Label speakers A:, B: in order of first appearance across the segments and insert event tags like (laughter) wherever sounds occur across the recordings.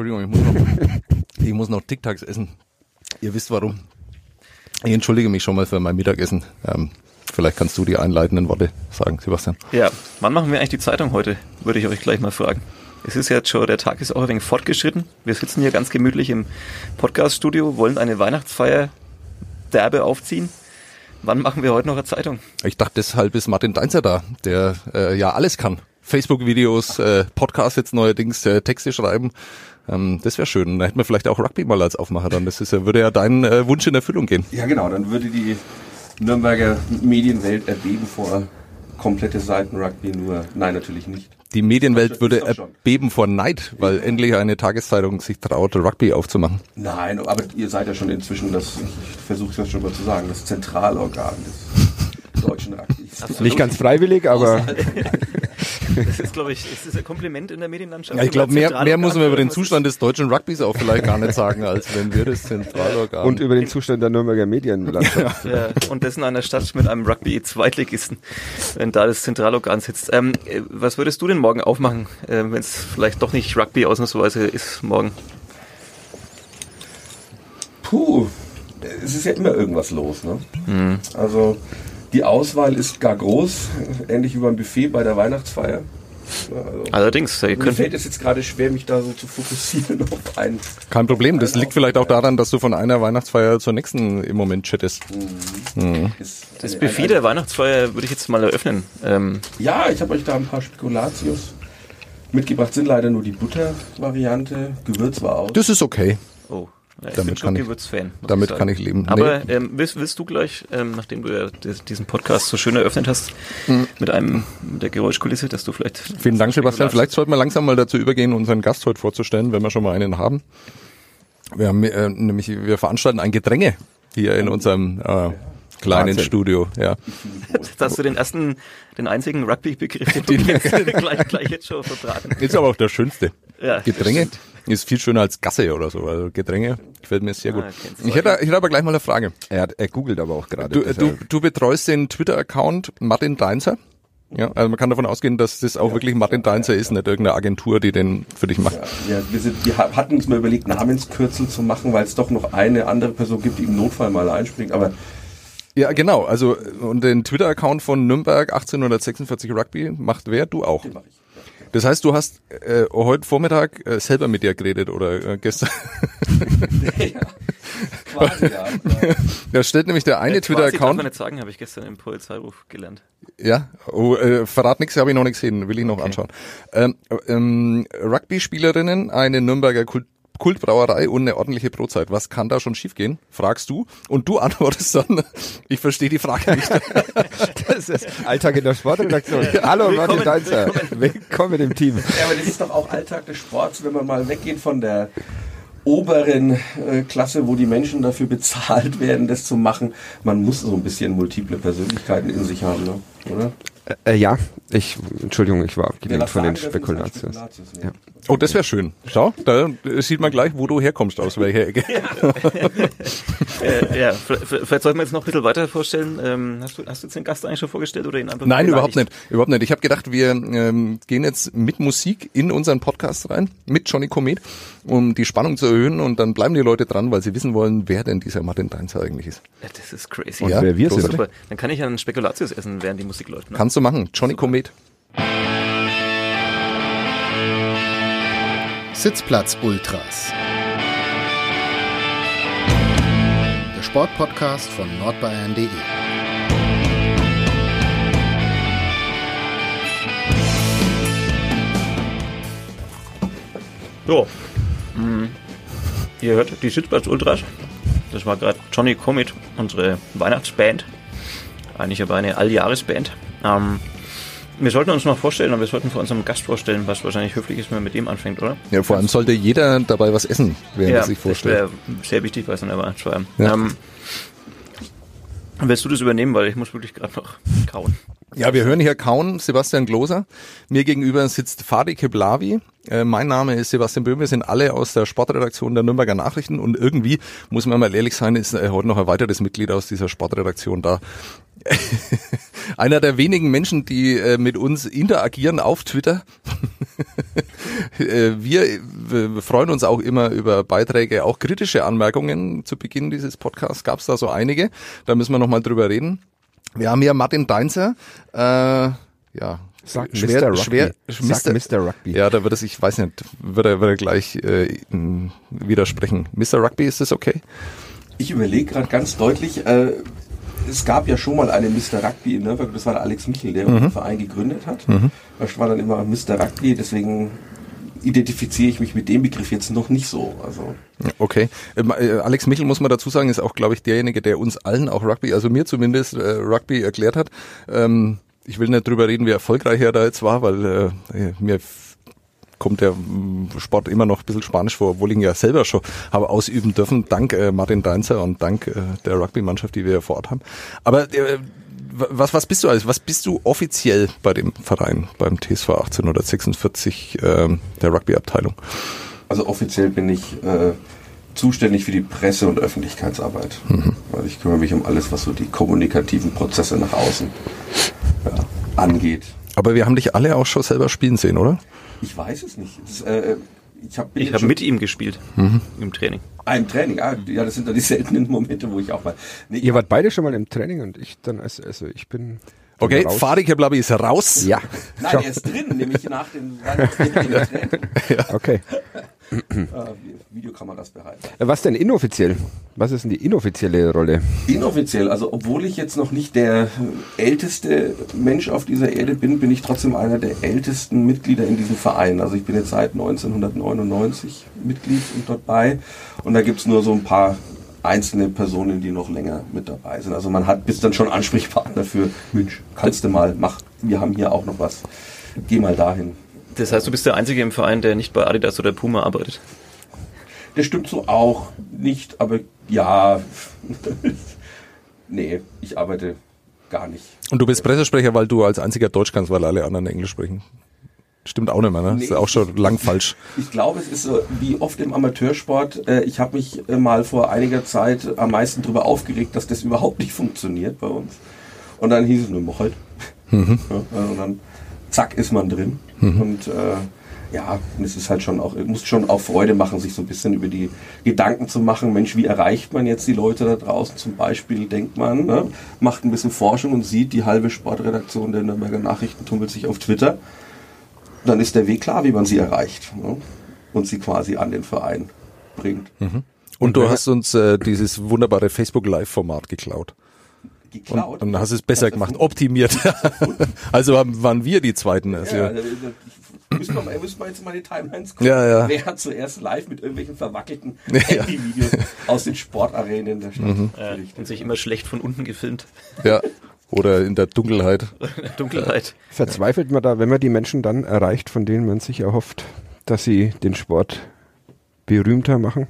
A: Entschuldigung, ich muss noch, (laughs) ich muss noch Tic Tacs essen. Ihr wisst warum. Ich entschuldige mich schon mal für mein Mittagessen. Ähm, vielleicht kannst du die einleitenden Worte sagen, Sebastian.
B: Ja, wann machen wir eigentlich die Zeitung heute? Würde ich euch gleich mal fragen. Es ist jetzt schon, der Tag ist auch ein wenig fortgeschritten. Wir sitzen hier ganz gemütlich im Podcaststudio, wollen eine Weihnachtsfeier derbe aufziehen. Wann machen wir heute noch eine Zeitung?
A: Ich dachte, deshalb ist Martin Deinzer da, der äh, ja alles kann. Facebook-Videos, äh, Podcasts jetzt neuerdings, äh, Texte schreiben. Ähm, das wäre schön. Da hätten wir vielleicht auch Rugby mal als Aufmacher dann. Das ist, würde ja dein äh, Wunsch in Erfüllung gehen.
C: Ja, genau. Dann würde die Nürnberger Medienwelt erbeben vor komplette Seiten Rugby nur. Nein, natürlich nicht.
A: Die Medienwelt würde erbeben vor Neid, weil ja. endlich eine Tageszeitung sich traut, Rugby aufzumachen.
C: Nein, aber ihr seid ja schon inzwischen das, ich versuche es ja schon mal zu sagen, das Zentralorgan des deutschen Rugbys.
D: Nicht ganz freiwillig, aber (laughs)
B: Das ist, glaube ich, ist das ein Kompliment in der Medienlandschaft?
A: Ja, ich glaube, mehr, mehr muss man über den Zustand des deutschen Rugbys auch vielleicht gar nicht sagen, als wenn wir das Zentralorgan.
D: Und über den Zustand der Nürnberger Medienlandschaft.
B: Ja. ja. und dessen einer Stadt mit einem Rugby-Zweitligisten, wenn da das Zentralorgan sitzt. Ähm, was würdest du denn morgen aufmachen, äh, wenn es vielleicht doch nicht Rugby ausnahmsweise ist morgen?
C: Puh, es ist ja immer irgendwas los, ne? Mhm. Also die Auswahl ist gar groß, ähnlich wie beim Buffet bei der Weihnachtsfeier.
B: Also, Allerdings,
C: mir fällt es jetzt gerade schwer, mich da so zu fokussieren (laughs) auf einen.
A: Kein Problem, das liegt vielleicht auch daran, dass du von einer Weihnachtsfeier zur nächsten im Moment chattest.
B: Mhm. Mhm. Das Buffet der Weihnachtsfeier würde ich jetzt mal eröffnen.
C: Ähm ja, ich habe euch da ein paar Spekulatius mitgebracht. Sind leider nur die Butter-Variante. Gewürz war auch.
A: Das ist okay.
B: Oh. Ja, ich
A: damit kann ich,
B: Fan,
A: damit kann ich leben.
B: Aber nee. ähm, willst, willst, du gleich, ähm, nachdem du ja diesen Podcast so schön eröffnet hast, mhm. mit einem mit der Geräuschkulisse, dass du vielleicht.
A: Vielen Dank, Sebastian. Vielleicht sollten wir langsam mal dazu übergehen, unseren Gast heute vorzustellen, wenn wir schon mal einen haben. Wir haben äh, nämlich, wir veranstalten ein Gedränge hier in unserem äh, kleinen Wahnsinn. Studio. Ja. (laughs)
B: Jetzt hast du den ersten, den einzigen Rugby-Begriff, den (laughs) du (laughs) gleich, gleich jetzt schon vertragen.
A: Ist aber auch der schönste. Ja, Gedränge ist viel schöner als Gasse oder so. Also Gedränge gefällt mir sehr gut. Ah, ich, hätte, ich hätte aber gleich mal eine Frage.
D: Er, hat, er googelt aber auch gerade.
A: Du, du, du betreust den Twitter-Account Martin Deinzer. Ja, also man kann davon ausgehen, dass das auch ja, wirklich Martin Deinzer ist, nicht irgendeine Agentur, die den für dich macht.
C: Ja, ja wir, sind, wir hatten uns mal überlegt, Namenskürzel zu machen, weil es doch noch eine andere Person gibt, die im Notfall mal einspringt, aber
A: ja, genau. Also und den Twitter-Account von Nürnberg 1846 Rugby macht wer? Du auch. Den mach ich. Das heißt, du hast äh, heute Vormittag äh, selber mit dir geredet oder äh, gestern? (laughs) ja, quasi, ja. (laughs) Da steht nämlich der eine ja, Twitter-Account. Darf
B: man nicht sagen, habe ich gestern im Polizeiruf gelernt.
A: Ja, oh, äh, verrat nichts, habe ich noch nicht gesehen, will ich noch okay. anschauen. Ähm, ähm, Rugby-Spielerinnen, eine Nürnberger Kult Kultbrauerei und eine ordentliche Brotzeit. Was kann da schon schiefgehen? Fragst du. Und du (laughs) antwortest dann, ich verstehe die Frage nicht. (laughs)
D: das ist Alltag in der Sportredaktion. Hallo Martin Deinzer. Willkommen im Team.
C: Ja, aber das ist doch auch Alltag des Sports, wenn man mal weggeht von der oberen äh, Klasse, wo die Menschen dafür bezahlt werden, das zu machen. Man muss so ein bisschen multiple Persönlichkeiten in sich haben, ne? Oder?
D: Äh, ja, ich, Entschuldigung, ich war abgelenkt von den Spekulationen. Ja.
A: Oh, das wäre schön. Schau, da sieht man gleich, wo du herkommst, aus welcher Ecke.
B: Ja, (laughs) äh, ja vielleicht sollten wir jetzt noch ein bisschen weiter vorstellen. Ähm, hast, du, hast du jetzt den Gast eigentlich schon vorgestellt oder ihn
A: einfach Nein, überhaupt nicht. Überhaupt nicht. Ich habe gedacht, wir ähm, gehen jetzt mit Musik in unseren Podcast rein, mit Johnny Comet, um die Spannung zu erhöhen und dann bleiben die Leute dran, weil sie wissen wollen, wer denn dieser Martin Deinzer eigentlich ist.
B: Ja, das ist crazy.
A: Und ja, wer wir sind.
B: Dann kann ich ja einen Spekulatius essen, während die Musik läuft.
A: Ne? Kannst du machen. Johnny Super. Comet.
E: Sitzplatz Ultras. Der Sportpodcast von nordbayern.de.
B: So. Mhm. Ihr hört die Sitzplatz Ultras. Das war gerade Johnny Comet, unsere Weihnachtsband. Eigentlich aber eine Alljahresband. Ähm, wir sollten uns noch vorstellen und wir sollten vor unserem Gast vorstellen, was wahrscheinlich höflich ist, wenn man mit dem anfängt, oder?
A: Ja, vor allem sollte jeder dabei was essen, während ja, er sich vorstellt. Das
B: wäre sehr wichtig bei so einer Weihnachtsfeier. Ja. Ähm, willst du das übernehmen, weil ich muss wirklich gerade noch kauen.
A: Ja, wir hören hier kauen Sebastian Gloser. Mir gegenüber sitzt Fadi Keblavi. Äh, mein Name ist Sebastian Böhm. Wir sind alle aus der Sportredaktion der Nürnberger Nachrichten und irgendwie, muss man mal ehrlich sein, ist äh, heute noch ein weiteres Mitglied aus dieser Sportredaktion da. (laughs) Einer der wenigen Menschen, die äh, mit uns interagieren auf Twitter. (laughs) Äh, wir, wir freuen uns auch immer über Beiträge, auch kritische Anmerkungen zu Beginn dieses Podcasts. Gab es da so einige? Da müssen wir nochmal drüber reden. Wir haben hier Martin Deinzer, äh, ja,
D: Sag
A: schwer,
D: Mr. Rugby.
A: schwer,
D: Sag Mr. Rugby.
A: Ja, da wird es, ich weiß nicht, wird er, wird er gleich äh, widersprechen. Mr. Rugby, ist das okay?
C: Ich überlege gerade ganz deutlich, äh, es gab ja schon mal einen Mr. Rugby in Nürnberg, das war der Alex Michel, der
A: Mhm.
C: den Verein gegründet hat. Das war dann immer Mr. Rugby, deswegen identifiziere ich mich mit dem Begriff jetzt noch nicht so. Also
A: Okay. Ähm, äh, Alex Michel, muss man dazu sagen, ist auch, glaube ich, derjenige, der uns allen auch Rugby, also mir zumindest, äh, Rugby erklärt hat. Ähm, ich will nicht drüber reden, wie erfolgreich er da jetzt war, weil äh, mir kommt der mm, Sport immer noch ein bisschen spanisch vor, obwohl ich ihn ja selber schon habe ausüben dürfen, dank äh, Martin Deinzer und dank äh, der Rugby-Mannschaft, die wir vor Ort haben. Aber äh, was, was bist du alles? Was bist du offiziell bei dem Verein, beim TSV 1846 ähm, der Rugby-Abteilung?
C: Also offiziell bin ich äh, zuständig für die Presse- und Öffentlichkeitsarbeit. Also ich kümmere mich um alles, was so die kommunikativen Prozesse nach außen ja, angeht.
A: Aber wir haben dich alle auch schon selber spielen sehen, oder?
C: Ich weiß es nicht. Das, äh, ich habe
B: Ich habe mit ihm gespielt im Training.
C: einem Training. Ah, ja, das sind dann die (laughs) seltenen Momente, wo ich auch mal. Nee,
D: Ihr wart beide schon mal im Training und ich dann, also, also ich bin.
A: Okay. Fadi Keblabi ist raus.
D: Ja.
C: Nein, er ist drin, nämlich nach den Weihnachtsferien im Training. (laughs)
D: Okay.
C: Äh, Videokameras bereit.
D: Was denn inoffiziell? Was ist denn die inoffizielle Rolle?
C: Inoffiziell, also obwohl ich jetzt noch nicht der älteste Mensch auf dieser Erde bin, bin ich trotzdem einer der ältesten Mitglieder in diesem Verein. Also ich bin jetzt seit 1999 Mitglied und dort bei. Und da gibt's nur so ein paar einzelne Personen, die noch länger mit dabei sind. Also man hat bis dann schon Ansprechpartner für, Mensch, kannst du mal, mach, wir haben hier auch noch was. Geh mal dahin.
B: Das heißt, du bist der Einzige im Verein, der nicht bei Adidas oder Puma arbeitet.
C: Das stimmt so auch nicht, aber ja. (laughs) nee, ich arbeite gar nicht.
A: Und du bist Pressesprecher, weil du als einziger Deutsch kannst, weil alle anderen Englisch sprechen. Stimmt auch nicht mehr, ne?
C: Nee.
A: ist auch schon lang falsch.
C: Ich glaube, es ist so wie oft im Amateursport. Äh, ich habe mich äh, mal vor einiger Zeit am meisten darüber aufgeregt, dass das überhaupt nicht funktioniert bei uns. Und dann hieß es nur, mach halt. Ja, und dann zack ist man drin. Und äh, ja, und es ist halt schon auch, muss schon auch Freude machen, sich so ein bisschen über die Gedanken zu machen. Mensch, wie erreicht man jetzt die Leute da draußen? Zum Beispiel denkt man, ne, macht ein bisschen Forschung und sieht, die halbe Sportredaktion der Nürnberger Nachrichten tummelt sich auf Twitter dann ist der Weg klar, wie man sie erreicht ne? und sie quasi an den Verein bringt.
A: Und du hast uns äh, dieses wunderbare Facebook Live-Format geklaut.
C: Geklaut.
A: Und, und hast es besser gemacht, optimiert. (laughs) also waren wir die Zweiten. Also,
C: Ja, da- müssen wir, mal- müssen wir jetzt mal die Timelines gucken.
A: Ja, ja.
C: Wer hat zuerst live mit irgendwelchen verwackelten (laughs)
A: Ja. Mhm.
C: Handyvideos aus den Sportarenen der Stadt
B: Äh, und sich immer schlecht von unten gefilmt.
A: ja. Oder in der Dunkelheit. (laughs)
B: Dunkelheit.
D: Verzweifelt man da, wenn man die Menschen dann erreicht, von denen man sich erhofft, dass sie den Sport berühmter machen?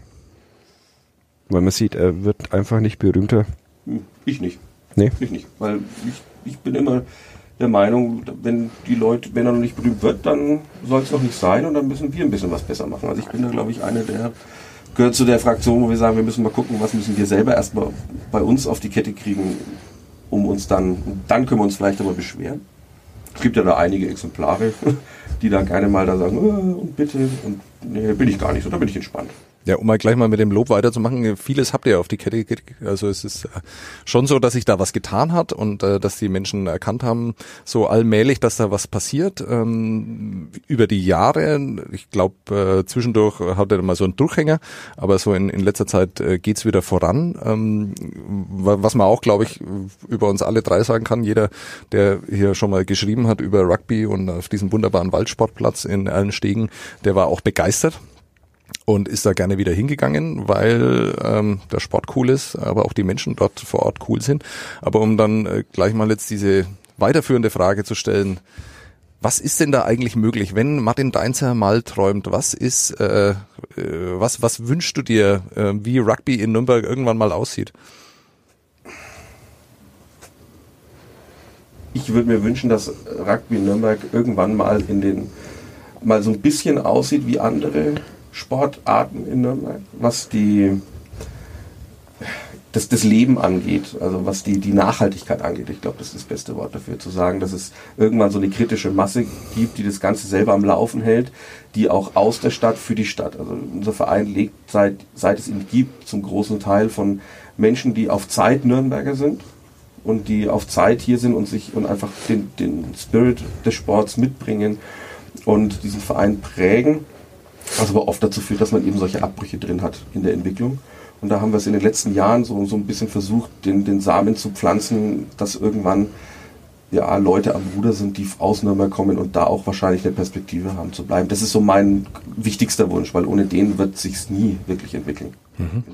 D: Weil man sieht, er wird einfach nicht berühmter.
C: Hm, Ich nicht.
D: Nee.
C: Ich nicht. Weil ich, ich bin immer der Meinung, wenn die Leute, wenn er noch nicht berühmt wird, dann soll es noch nicht sein und dann müssen wir ein bisschen was besser machen. Also ich bin da, glaube ich, einer der gehört zu der Fraktion, wo wir sagen, wir müssen mal gucken, was müssen wir selber erstmal bei uns auf die Kette kriegen, um uns dann, dann können wir uns vielleicht aber beschweren. Es gibt ja da einige Exemplare, (laughs) die dann gerne mal da sagen, äh, und bitte, und nee, bin ich gar nicht so, da bin ich entspannt.
A: Ja, um mal gleich mal mit dem Lob weiterzumachen, vieles habt ihr auf die Kette gekriegt. Also es ist äh, schon so, dass sich da was getan hat und äh, dass die Menschen erkannt haben, so allmählich, dass da was passiert. Ähm, über die Jahre, ich glaube, äh, zwischendurch hatte er mal so einen Durchhänger, aber so in, in letzter Zeit äh, geht's wieder voran. Ähm, wa- was man auch, glaube ich, über uns alle drei sagen kann, jeder, der hier schon mal geschrieben hat über Rugby und auf diesem wunderbaren Waldsportplatz in Allenstegen, der war auch begeistert und ist da gerne wieder hingegangen, weil ähm, der Sport cool ist, aber auch die Menschen dort vor Ort cool sind. Aber um dann äh, gleich mal jetzt diese weiterführende Frage zu stellen, was ist denn da eigentlich möglich, wenn Martin Deinzer mal träumt? Was ist, äh, äh, was, was wünschst du dir, äh, wie Rugby in Nürnberg irgendwann mal aussieht?
C: ich würde mir wünschen, dass Rugby in Nürnberg irgendwann mal in den mal so ein bisschen aussieht wie andere Sportarten in Nürnberg, was die das, das Leben angeht, also was die, die Nachhaltigkeit angeht. Ich glaube, das ist das beste Wort dafür, zu sagen, dass es irgendwann so eine kritische Masse gibt, die das Ganze selber am Laufen hält, die auch aus der Stadt für die Stadt. Also unser Verein lebt seit, seit es ihn gibt zum großen Teil von Menschen, die auf Zeit Nürnberger sind und die auf Zeit hier sind und sich und einfach den, den Spirit des Sports mitbringen und diesen Verein prägen, was aber oft dazu führt, dass man eben solche Abbrüche drin hat in der Entwicklung. Und da haben wir es in den letzten Jahren so, so ein bisschen versucht, den, den Samen zu pflanzen, dass irgendwann ja, Leute am Ruder sind, die aus Nürnberg kommen und da auch wahrscheinlich eine Perspektive haben zu bleiben. Das ist so mein wichtigster Wunsch, weil ohne den wird sich's nie wirklich entwickeln.
A: Mhm.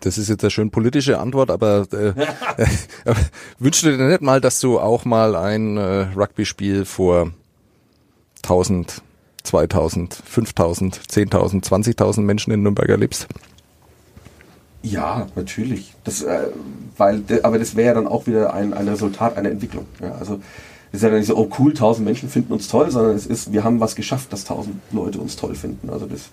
A: Das ist jetzt eine schön politische Antwort, aber äh, (laughs) äh, wünschst du dir nicht mal, dass du auch mal ein äh, Rugby-Spiel vor 1000, 2000, 5000, 10.000, 20.000 Menschen in Nürnberg erlebst?
C: Ja, natürlich. Das, äh, weil, aber das wäre ja dann auch wieder ein, ein Resultat einer Entwicklung. Ja, also es ist ja dann nicht so, oh cool, tausend Menschen finden uns toll, sondern es ist, wir haben was geschafft, dass tausend Leute uns toll finden. Also das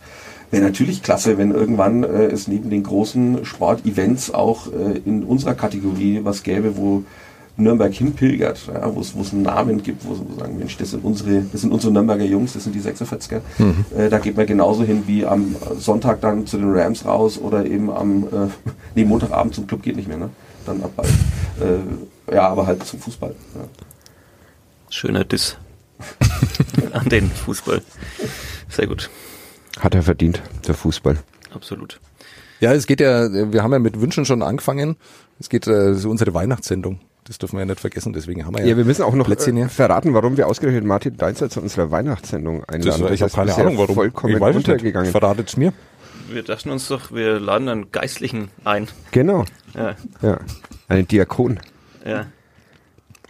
C: wäre natürlich klasse, wenn irgendwann äh, es neben den großen Sportevents auch äh, in unserer Kategorie was gäbe, wo Nürnberg hinpilgert, ja, wo es wo es einen Namen gibt, wo sie sagen, Mensch, das sind unsere, das sind unsere Nürnberger Jungs, das sind die 46er. Mhm. Äh, da geht man genauso hin wie am Sonntag dann zu den Rams raus oder eben am äh, (laughs) nee, Montagabend zum Club geht nicht mehr, ne? Dann ab bald. Äh, ja, aber halt zum Fußball. Ja.
B: Schöner Diss (laughs) an den Fußball. Sehr gut.
D: Hat er verdient, der Fußball.
B: Absolut.
A: Ja, es geht ja, wir haben ja mit Wünschen schon angefangen. Es geht äh, unsere Weihnachtssendung. Das dürfen wir ja nicht vergessen, deswegen haben wir ja.
D: Ja, wir müssen auch noch Plätzchen äh, verraten, warum wir ausgerechnet Martin Deinzer zu unserer Weihnachtssendung einladen.
A: Das, ich habe keine Ahnung, warum.
D: Vollkommen
A: ich weiß
D: untergegangen.
A: Verratet's mir.
B: Wir dachten uns doch, wir laden einen Geistlichen ein.
D: Genau.
B: Ja.
D: Ja. Einen Diakon.
B: Ja.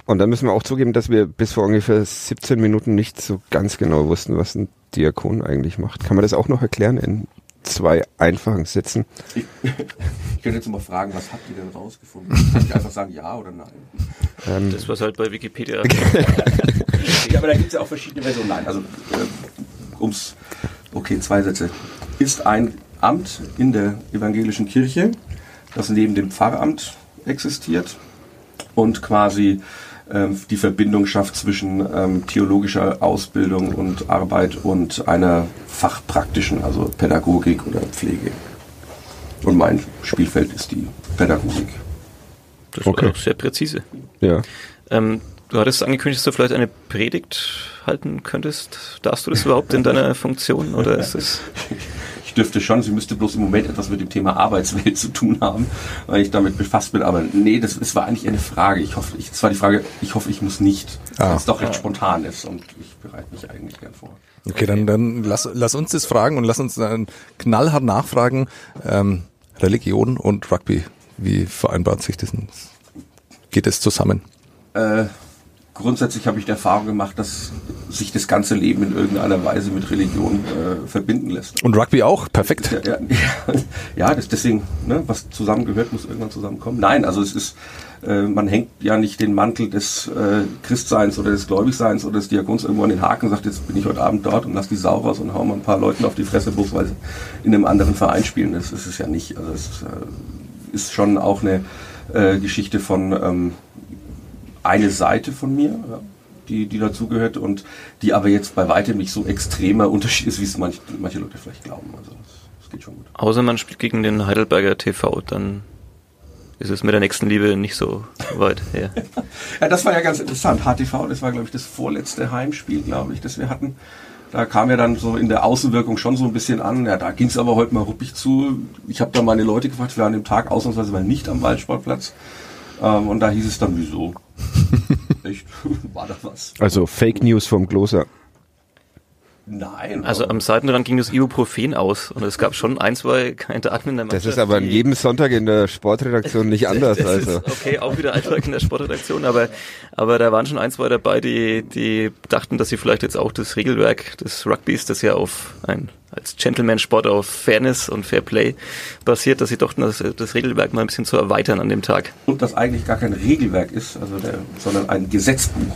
D: Und dann müssen wir auch zugeben, dass wir bis vor ungefähr 17 Minuten nicht so ganz genau wussten, was ein Diakon eigentlich macht. Kann man das auch noch erklären in zwei einfachen Sätzen? (laughs)
C: Ich, könnte jetzt mal fragen, was habt ihr denn rausgefunden? Kann ich einfach sagen ja oder nein?
B: Ähm, das, was halt bei Wikipedia. (laughs)
C: ja, aber da gibt es ja auch verschiedene Versionen. Nein, also äh, ums, okay, zwei Sätze. Ist ein Amt in der evangelischen Kirche, das neben dem Pfarramt existiert und quasi ähm, die Verbindung schafft zwischen ähm, theologischer Ausbildung und Arbeit und einer fachpraktischen, also Pädagogik oder Pflege. Und mein Spielfeld ist die Pädagogik.
B: Das war okay. auch sehr präzise.
D: Ja.
B: Ähm, du hattest angekündigt, dass du vielleicht eine Predigt halten könntest. Darfst du das überhaupt in deiner (laughs) Funktion oder ist es?
C: ich dürfte schon, sie müsste bloß im Moment etwas mit dem Thema Arbeitswelt zu tun haben, weil ich damit befasst bin. Aber nee, das, das war eigentlich eine Frage. Ich hoffe, ich, das war die Frage, ich hoffe, ich muss nicht, ah. weil es doch recht spontan ist und ich bereite mich eigentlich gern vor.
A: Okay, dann, dann lass, lass uns das fragen und lass uns dann knallhart nachfragen. Ähm, Religion und Rugby, wie vereinbart sich das? Geht es zusammen?
C: Äh, grundsätzlich habe ich die Erfahrung gemacht, dass sich das ganze Leben in irgendeiner Weise mit Religion äh, verbinden lässt.
A: Und Rugby auch, perfekt.
C: Ja, ja, (laughs) ja das deswegen, ne, was zusammengehört, muss irgendwann zusammenkommen. Nein, also es ist, äh, man hängt ja nicht den Mantel des äh, Christseins oder des Gläubigseins oder des Diakons irgendwo an den Haken und sagt, jetzt bin ich heute Abend dort und lass die Sau raus und hau mal ein paar Leuten auf die Fresse, bloß weil sie in einem anderen Verein spielen. Das ist es ja nicht. Also es äh, ist schon auch eine äh, Geschichte von ähm, eine Seite von mir, ja, die, die dazugehört und die aber jetzt bei weitem nicht so extremer Unterschied ist, wie es manch, manche Leute vielleicht glauben. Also das, das geht schon gut.
B: Außer man spielt gegen den Heidelberger TV, dann ist es mit der nächsten Liebe nicht so weit her. (laughs)
C: ja, das war ja ganz interessant. HTV, das war, glaube ich, das vorletzte Heimspiel, glaube ich, das wir hatten. Da kam ja dann so in der Außenwirkung schon so ein bisschen an. Ja, da ging es aber heute mal ruppig zu. Ich habe da meine Leute gefragt, wir waren dem Tag ausnahmsweise mal nicht am Waldsportplatz. Ähm, und da hieß es dann, wieso? (laughs) Echt? (laughs) War da was?
D: Also Fake News vom Gloser.
C: Nein.
B: Also am Seitenrand ging das Ibuprofen aus und es gab schon ein, zwei Kandidaten in der
D: Mannschaft. Das ist aber an jedem Sonntag in der Sportredaktion nicht (laughs) anders.
B: das
D: also.
B: Ist okay, auch wieder Alltag in der Sportredaktion, aber, aber da waren schon ein, zwei dabei, die, die dachten, dass sie vielleicht jetzt auch das Regelwerk des Rugbys, das ja auf ein als Gentleman-Sport auf Fairness und Fair Play basiert, dass sie doch das, das, Regelwerk mal ein bisschen zu erweitern an dem Tag.
C: Und das eigentlich gar kein Regelwerk ist, also der, sondern ein Gesetzbuch.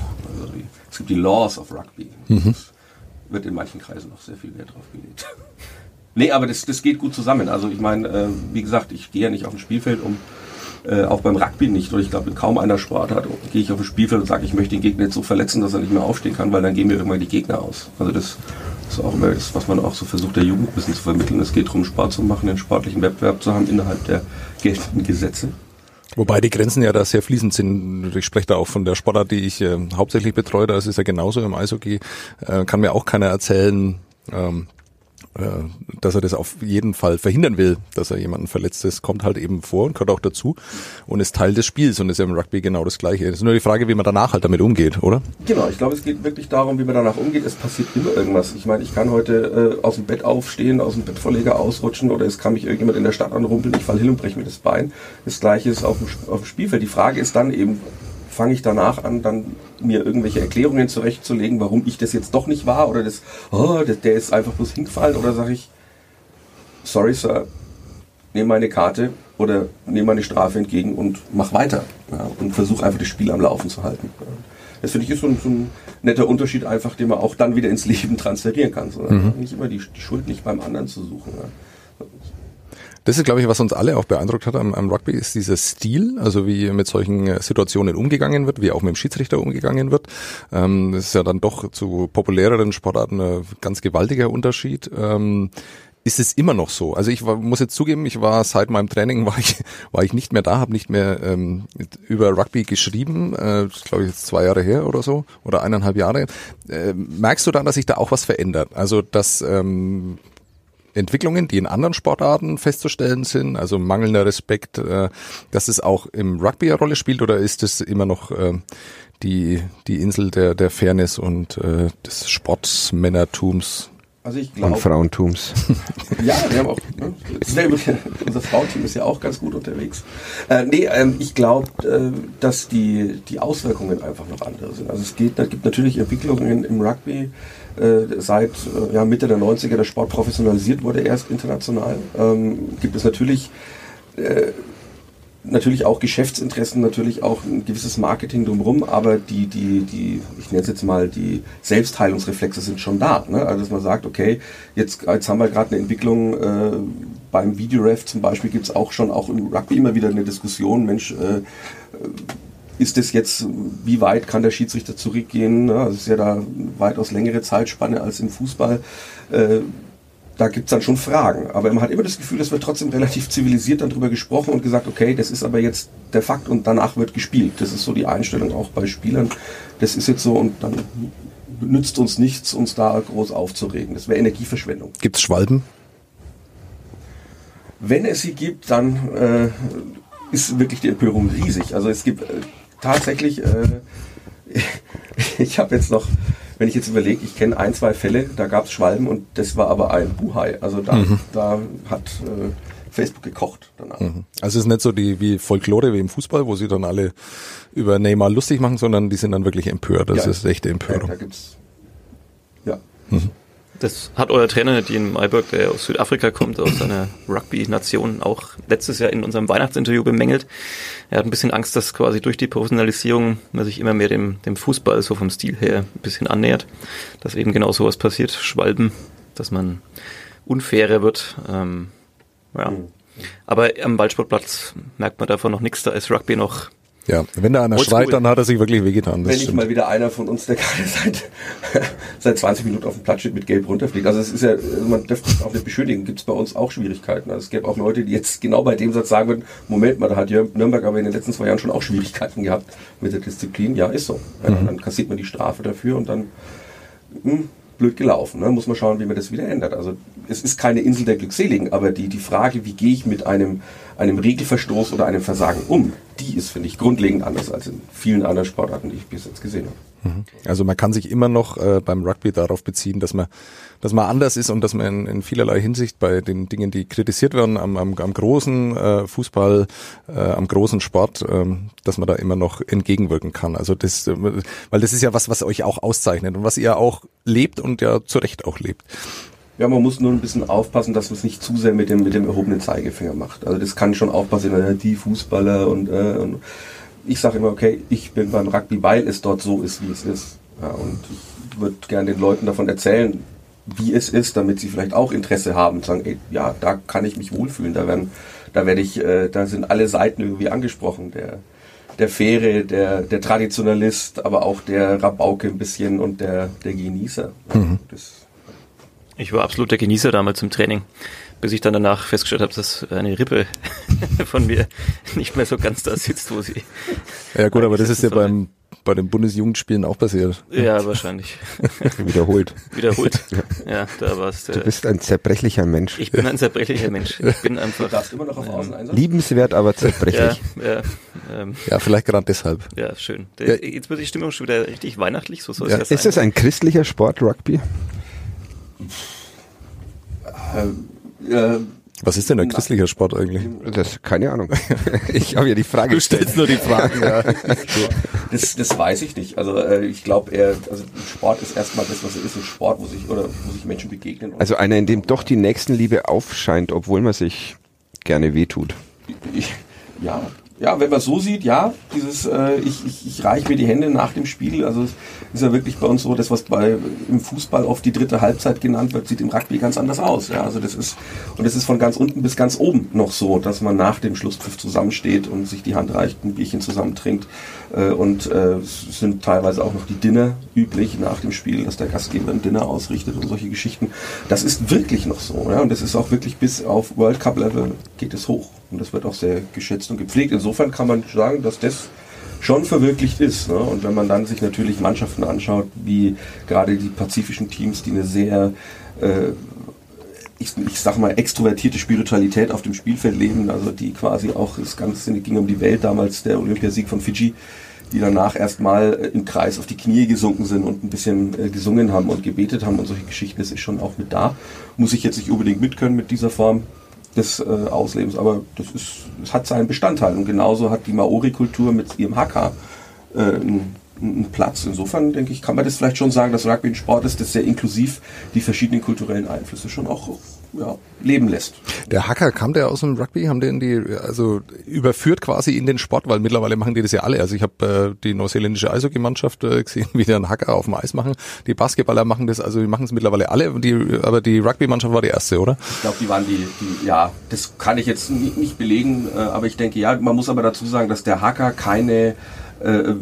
C: Es gibt die Laws of Rugby. Das wird in manchen Kreisen noch sehr viel Wert drauf gelegt. (laughs) nee, aber das, das geht gut zusammen. Also ich meine, äh, wie gesagt, ich gehe ja nicht auf ein Spielfeld, um äh, auch beim Rugby nicht, oder ich glaube kaum einer Sportart gehe ich auf ein Spielfeld und sage, ich möchte den Gegner jetzt so verletzen, dass er nicht mehr aufstehen kann, weil dann gehen mir irgendwann die Gegner aus. Also das ist auch immer das, was man auch so versucht, der Jugend ein bisschen zu vermitteln. Es geht darum, Sport zu machen, einen sportlichen Wettbewerb zu haben innerhalb der geltenden Gesetze.
A: Wobei die Grenzen ja da sehr fließend sind. Ich spreche da auch von der Sportart, die ich äh, hauptsächlich betreue. Das ist ja genauso im Eishockey. Äh, kann mir auch keiner erzählen, ähm, äh, dass er das auf jeden Fall verhindern will, dass er jemanden verletzt. Das kommt halt eben vor und gehört auch dazu und ist Teil des Spiels und ist ja im Rugby genau das Gleiche. Es ist nur die Frage, wie man danach halt damit umgeht, oder?
C: Genau, ich glaube, es geht wirklich darum, wie man danach umgeht. Es passiert immer irgendwas. Ich meine, ich kann heute äh, aus dem Bett aufstehen, aus dem Bettvorleger ausrutschen oder es kann mich irgendjemand in der Stadt anrumpeln, ich falle hin und breche mir das Bein. Das gleiche ist auf dem, auf dem Spielfeld. Die Frage ist dann eben, fange ich danach an, dann mir irgendwelche Erklärungen zurechtzulegen, warum ich das jetzt doch nicht war oder das, oh, der, ist einfach bloß hingefallen oder sage ich, sorry Sir, nehme meine Karte oder nehme meine Strafe entgegen und mach weiter ja, und versuche einfach das Spiel am Laufen zu halten. Das finde ich ist so ein, so ein, netter Unterschied einfach, den man auch dann wieder ins Leben transferieren kann. So, mhm. Nicht immer die, die, Schuld nicht beim anderen zu suchen. Ja.
A: Das ist, glaube ich, was uns alle auch beeindruckt hat am, am, Rugby, ist dieser Stil, also wie mit solchen Situationen umgegangen wird, wie auch mit dem Schiedsrichter umgegangen wird. Ähm, das ist ja dann doch zu populäreren Sportarten ein ganz gewaltiger Unterschied. Ähm, ist es immer noch so. Also ich war, muss jetzt zugeben, ich war seit meinem Training (laughs) war ich war ich nicht mehr da, habe nicht mehr ähm, über Rugby geschrieben, äh, glaube ich jetzt zwei Jahre her oder so oder eineinhalb Jahre. Äh, merkst du dann, dass sich da auch was verändert? Also dass ähm, Entwicklungen, die in anderen Sportarten festzustellen sind, also mangelnder Respekt, äh, dass es auch im Rugby eine Rolle spielt oder ist es immer noch äh, die, die Insel der, der Fairness und äh, des Sportsmännertums?
C: Also ich glaube.
D: Und Frauentums. (laughs)
C: ja, wir haben auch, ne, unser Frauenteam ist ja auch ganz gut unterwegs. Äh, nee, ähm, ich glaube, äh, dass die, die Auswirkungen einfach noch andere sind. Also es geht, da gibt natürlich Entwicklungen im Rugby, äh, seit äh, ja, Mitte der 90er der Sport professionalisiert wurde, erst international, ähm, gibt es natürlich äh, natürlich auch Geschäftsinteressen, natürlich auch ein gewisses Marketing drumherum, aber die, die, die, ich nenne es jetzt mal, die Selbstheilungsreflexe sind schon da. Ne? Also dass man sagt, okay, jetzt, jetzt haben wir gerade eine Entwicklung, äh, beim Videoref zum Beispiel gibt es auch schon auch im Rugby immer wieder eine Diskussion, Mensch, äh, ist es jetzt, wie weit kann der Schiedsrichter zurückgehen? Also es ist ja da weitaus längere Zeitspanne als im Fußball. Äh, da gibt's dann schon Fragen. Aber man hat immer das Gefühl, es wird trotzdem relativ zivilisiert dann drüber gesprochen und gesagt, okay, das ist aber jetzt der Fakt und danach wird gespielt. Das ist so die Einstellung auch bei Spielern. Das ist jetzt so und dann nützt uns nichts, uns da groß aufzuregen. Das wäre Energieverschwendung.
A: Gibt's Schwalben?
C: Wenn es sie gibt, dann äh, ist wirklich die Empörung riesig. Also es gibt äh, tatsächlich, äh, (laughs) ich habe jetzt noch, wenn ich jetzt überlege, ich kenne ein, zwei Fälle, da gab es Schwalben und das war aber ein Buhai. Also da, mhm. da hat äh, Facebook gekocht danach. Mhm.
A: Also es ist nicht so die wie Folklore wie im Fußball, wo sie dann alle über Neymar lustig machen, sondern die sind dann wirklich empört. Das ja, ist echte Empörung.
C: Ja, da gibt's ja.
B: Mhm. Das hat euer Trainer, Dean Mayberg, der aus Südafrika kommt, aus einer Rugby-Nation, auch letztes Jahr in unserem Weihnachtsinterview bemängelt. Er hat ein bisschen Angst, dass quasi durch die Professionalisierung man sich immer mehr dem, dem Fußball so vom Stil her ein bisschen annähert. Dass eben genau sowas passiert, Schwalben, dass man unfairer wird. Ähm, ja. Mhm. Aber am Waldsportplatz merkt man davon noch nichts, da ist Rugby noch
A: ja, wenn da einer schreit, dann hat er sich wirklich wehgetan.
C: Wenn nicht mal wieder einer von uns, der gerade seit, (laughs) seit 20 Minuten auf dem Platz steht, mit Gelb runterfliegt. Also es ist ja, man dürfte es auch nicht beschönigen, gibt es bei uns auch Schwierigkeiten. Also es gäbe auch Leute, die jetzt genau bei dem Satz sagen würden, Moment mal, da hat Nürnberg aber in den letzten zwei Jahren schon auch Schwierigkeiten gehabt mit der Disziplin. Ja, ist so. Ja, mhm. Dann kassiert man die Strafe dafür und dann mh, hm, blöd gelaufen. Ne? Muss man schauen, wie man das wieder ändert. Also es ist keine Insel der Glückseligen, aber die, die Frage, wie gehe ich mit einem, einem Regelverstoß oder einem Versagen um, die ist, finde ich, grundlegend anders als in vielen anderen Sportarten, die ich bis jetzt gesehen habe.
A: Mhm. Also man kann sich immer noch äh, beim Rugby darauf beziehen, dass man, dass man anders ist und dass man in, in vielerlei Hinsicht bei den Dingen, die kritisiert werden, am, am, am großen äh, Fußball, äh, am großen Sport, äh, dass man da immer noch entgegenwirken kann. Also das, äh, weil das ist ja was, was euch auch auszeichnet und was ihr auch lebt und ja zu Recht auch lebt.
C: Ja, man muss nur ein bisschen aufpassen, dass man es nicht zu sehr mit dem, mit dem erhobenen Zeigefinger macht. Also das kann schon auch passieren, die Fußballer und, äh, und ich sage immer, okay, ich bin beim Rugby, weil es dort so ist, wie es ist. Ja, und ich würde gerne den Leuten davon erzählen, wie es ist, damit sie vielleicht auch Interesse haben und sagen, ey, ja, da kann ich mich wohlfühlen, da werden, da werde ich, äh, da sind alle Seiten irgendwie angesprochen, der, der Faire, der, der Traditionalist, aber auch der Rabauke ein bisschen und der, der Genießer.
A: Mhm.
C: Das,
B: Ich war absolut der Genießer damals im Training, bis ich dann danach festgestellt habe, dass eine Rippe (laughs) von mir nicht mehr so ganz da sitzt, wo sie.
A: Ja gut, aber das ist ja beim bei den Bundesjugendspielen auch passiert.
B: Ja, wahrscheinlich. (laughs)
D: Wiederholt.
B: Wiederholt. (laughs) Ja, da war es.
D: Du bist ein zerbrechlicher Mensch.
B: Ich bin ein zerbrechlicher Mensch. Ich bin
C: du
B: einfach.
C: darfst immer noch auf Außeneinsatz?
D: Liebenswert, aber
B: Ja,
D: zerbrechlich.
B: ja, ähm,
A: Ja, vielleicht gerade deshalb.
B: ja, schön.
A: Ja.
B: Jetzt wird die Stimmung schon wieder richtig weihnachtlich, so soll es
A: Ja.
B: ja, sein.
D: Ist das ein christlicher Sport, Rugby?
C: Äh, äh,
A: Was ist denn ein christlicher Sport eigentlich?
D: Das, keine Ahnung. (laughs) Ich habe ja die Frage gestellt.
A: nur die Fragen, ja. (laughs)
C: Das, das weiß ich nicht. Also äh, ich glaube, also Sport ist erstmal das, was er ist, ein Sport, wo sich oder wo sich Menschen begegnen.
D: Also einer, in dem doch die Nächstenliebe aufscheint, obwohl man sich gerne wehtut.
C: ich, ja, ja, wenn man so sieht, ja, dieses, äh, ich, ich, ich reiche mir die Hände nach dem Spiel. Also es ist ja wirklich bei uns so, das was bei im Fußball oft die dritte Halbzeit genannt wird, sieht im Rugby ganz anders aus. Ja, also das ist und es ist von ganz unten bis ganz oben noch so, dass man nach dem Schlusspfiff zusammensteht und sich die Hand reicht, ein Bierchen zusammentrinkt. Äh, und äh, es sind teilweise auch noch die Dinner üblich nach dem Spiel, dass der Gastgeber ein Dinner ausrichtet und solche Geschichten. Das ist wirklich noch so. Ja? Und das ist auch wirklich bis auf World Cup Level geht es hoch. Und das wird auch sehr geschätzt und gepflegt. Insofern kann man sagen, dass das schon verwirklicht ist. Ne? Und wenn man dann sich natürlich Mannschaften anschaut, wie gerade die pazifischen Teams, die eine sehr äh, ich, ich sag mal, extrovertierte Spiritualität auf dem Spielfeld leben, also die quasi auch, das Ganze ging um die Welt damals, der Olympiasieg von Fiji, die danach erstmal äh, im Kreis auf die Knie gesunken sind und ein bisschen äh, gesungen haben und gebetet haben und solche Geschichten, das ist schon auch mit da. Muss ich jetzt nicht unbedingt mitkönnen mit dieser Form des äh, Auslebens, aber das ist, es hat seinen Bestandteil und genauso hat die Maori-Kultur mit ihrem Haka äh, einen, einen Platz. Insofern denke ich, kann man das vielleicht schon sagen, dass Rugby ein Sport ist, das sehr inklusiv die verschiedenen kulturellen Einflüsse schon auch ja, leben lässt.
A: Der Hacker kam der aus dem Rugby, haben den die also überführt quasi in den Sport, weil mittlerweile machen die das ja alle. Also ich habe äh, die neuseeländische Eishockey-Mannschaft äh, (laughs) gesehen, wie die einen Hacker auf dem Eis machen. Die Basketballer machen das, also die machen es mittlerweile alle. Die, aber die Rugby-Mannschaft war die erste, oder?
C: Ich glaube, die waren die, die, ja, das kann ich jetzt nicht, nicht belegen, äh, aber ich denke, ja, man muss aber dazu sagen, dass der Hacker keine äh, äh,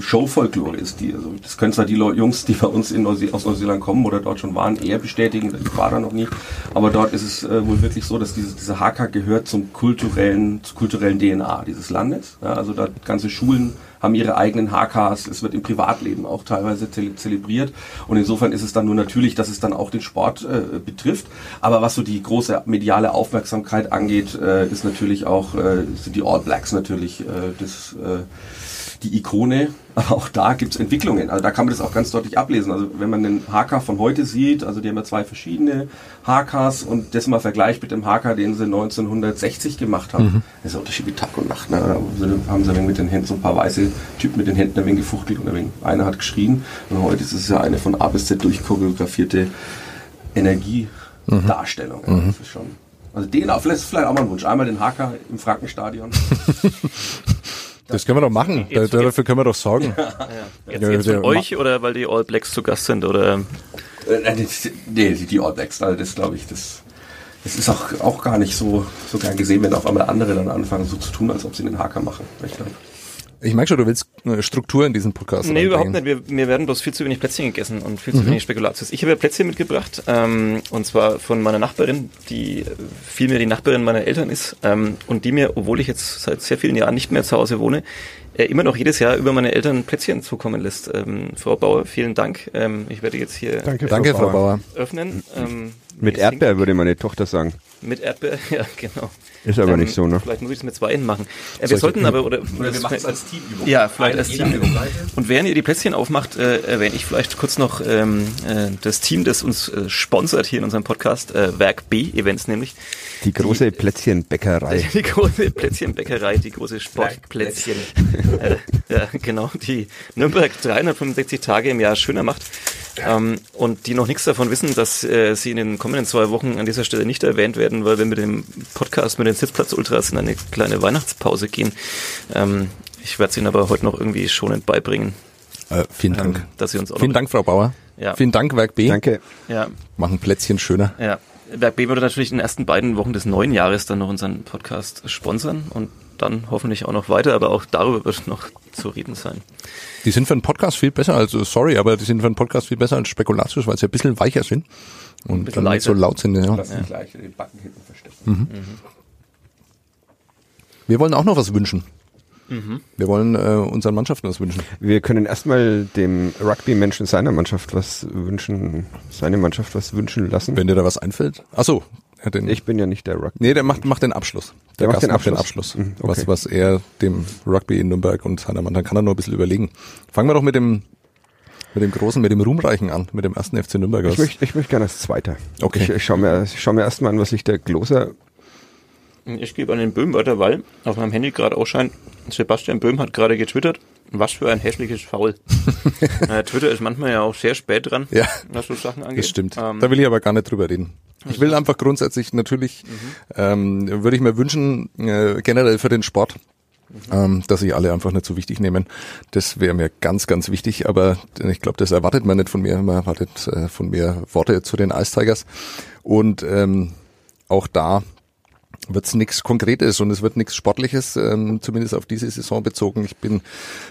C: Showfolklore ist. Die, also das können zwar die Leu- Jungs, die bei uns in Neusie aus Neuseeland kommen oder dort schon waren, eher bestätigen. Ich war da noch nie. Aber dort ist es äh, wohl wirklich so, dass dieses, dieser Hacker gehört zum kulturellen, zur kulturellen DNA dieses Landes. Ja, also da ganze Schulen haben ihre eigenen HKs, es wird im Privatleben auch teilweise zele zelebriert und insofern ist es dann nur natürlich, dass es dann auch den Sport äh, betrifft. Aber was so die große mediale Aufmerksamkeit angeht, äh, ist natürlich auch, äh, sind die All Blacks natürlich äh, das, äh, die Ikone, aber auch da gibt's Entwicklungen. Also da kann man das auch ganz deutlich ablesen. Also wenn man den HK von heute sieht, also die haben ja zwei verschiedene HKs und das mal vergleicht mit dem HK, den sie 1960 gemacht haben, das ist ein Unterschied wie Tag und Nacht. Ne? Da haben sie ein wenig mit den Händen so ein paar weiße Typen mit den Händen ein wenig gefuchtelt und ein wenig, einer hat geschrien. Und heute ist es ja eine von A bis Z durchchoreografierte Energiedarstellung. Ja, das ist schon. Also den, vielleicht, vielleicht auch mal ein Wunsch. Einmal den HK im Frankenstadion. (laughs)
A: Das können wir doch machen. Da,
B: Jetzt-
A: dafür können wir doch sorgen.
B: Jetzt,
A: Ja,
B: jetzt
A: der
B: von euch oder weil die All Blacks zu Gast sind oder
C: Äh, nee, die All Blacks, also das glaube ich, das, das ist auch, auch gar nicht so, so gern gesehen, wenn auf einmal andere dann anfangen so zu tun, als ob sie den Haker machen. Ich glaub,
A: Ich merke schon, du willst eine Struktur in diesen Podcast.
B: Nee, überhaupt nicht. Wir, wir werden bloß viel zu wenig Plätzchen gegessen und viel zu wenig Spekulatius. Ich habe ja Plätzchen mitgebracht, ähm, und zwar von meiner Nachbarin, die äh, vielmehr die Nachbarin meiner Eltern ist, ähm, und die mir, obwohl ich jetzt seit sehr vielen Jahren nicht mehr zu Hause wohne, äh, immer noch jedes Jahr über meine Eltern Plätzchen zukommen lässt. Ähm, Frau Bauer, vielen Dank. Ähm, ich werde jetzt hier
D: Danke,
A: Danke, Frau Bauer.
B: öffnen. Ähm,
D: Mit Erdbeer würde meine Tochter sagen.
B: Mit Erdbeer, (laughs) ja, genau.
D: Ist aber
B: Ähm,
D: nicht so, ne?
B: Vielleicht muss ich es mit zwei N machen. Äh, wir sollten aber, oder,
C: Oder wir machen es als Teamübung.
B: Ja, vielleicht
C: Eine
B: als Teamübung. Und während ihr die Plätzchen aufmacht, äh, erwähne ich vielleicht kurz noch ähm, äh, das Team, das uns äh, sponsert hier in unserem Podcast, äh, Werk B Events nämlich.
D: Die große Plätzchenbäckerei. (laughs)
B: Die große Plätzchenbäckerei, die große Sportplätzchen. (laughs) äh, ja, genau, die Nürnberg 365 Tage im Jahr schöner macht. Ähm, und die noch nichts davon wissen, dass äh, sie in den kommenden zwei Wochen an dieser Stelle nicht erwähnt werden, weil wir mit dem Podcast mit den Sitzplatz Ultras in eine kleine Weihnachtspause gehen. Ähm, ich werde es Ihnen aber heute noch irgendwie schonend beibringen.
A: Äh, vielen Dank.
B: ähm, dass Sie uns auch
A: Vielen
B: noch,
A: Dank, Frau Bauer.
B: Ja.
A: Vielen Dank, Werk B.
D: Danke.
B: Ja,
A: Machen Plätzchen schöner.
B: ja. Werk B würde natürlich in den ersten beiden Wochen des neuen Jahres dann noch unseren Podcast sponsern und dann hoffentlich auch noch weiter, aber auch darüber wird noch zu reden sein.
A: Die sind für einen Podcast viel besser, also sorry, aber die sind für einen Podcast viel besser als Spekulatius, weil sie ein bisschen weicher sind und dann nicht so
B: leiser.
A: laut sind. Ja.
C: Lass dich gleich den Backen hinten verstecken.
A: Wir wollen auch noch was wünschen. Wir wollen äh, unseren Mannschaften was wünschen.
D: Wir können erstmal dem Rugby-Menschen seiner Mannschaft was wünschen, seine Mannschaft was wünschen lassen.
A: Wenn dir da was einfällt. Ach so, den,
D: Ich bin ja nicht der Rugby.
A: nee, der macht, macht den Abschluss. Der,
D: Der macht den
A: macht den
D: Abschluss.
A: Abschluss.
D: Mhm, okay.
A: Was, was er dem Rugby in Nürnberg und seiner Mann, dann kann er nur ein bisschen überlegen. Fangen wir doch mit dem, mit dem Großen, mit dem Ruhmreichen an, mit dem ersten FC Nürnberg.
D: Ich möchte, ich möchte gerne als Zweiter.
A: Okay.
D: Ich, ich schaue mir, ich schau mir erstmal an, was sich der Gloser
B: Ich gebe an den Böhm weiter, weil auf meinem Handy gerade ausscheint, Sebastian Böhm hat gerade getwittert, was für ein hässliches Foul. (laughs) äh, Twitter ist manchmal ja auch sehr spät dran,
A: Ja.
B: was so Sachen angeht.
A: Das stimmt.
B: Ähm,
A: da will ich aber gar nicht drüber reden. Ich will einfach grundsätzlich natürlich, ähm, würde ich mir wünschen, äh, generell für den Sport, ähm, dass sich alle einfach nicht so wichtig nehmen. Das wäre mir ganz, ganz wichtig, aber ich glaube, das erwartet man nicht von mir. Man erwartet äh, von mir Worte zu den Ice Tigers. Und ähm, auch da wird's nichts Konkretes und es wird nichts Sportliches, ähm, zumindest auf diese Saison bezogen. Ich bin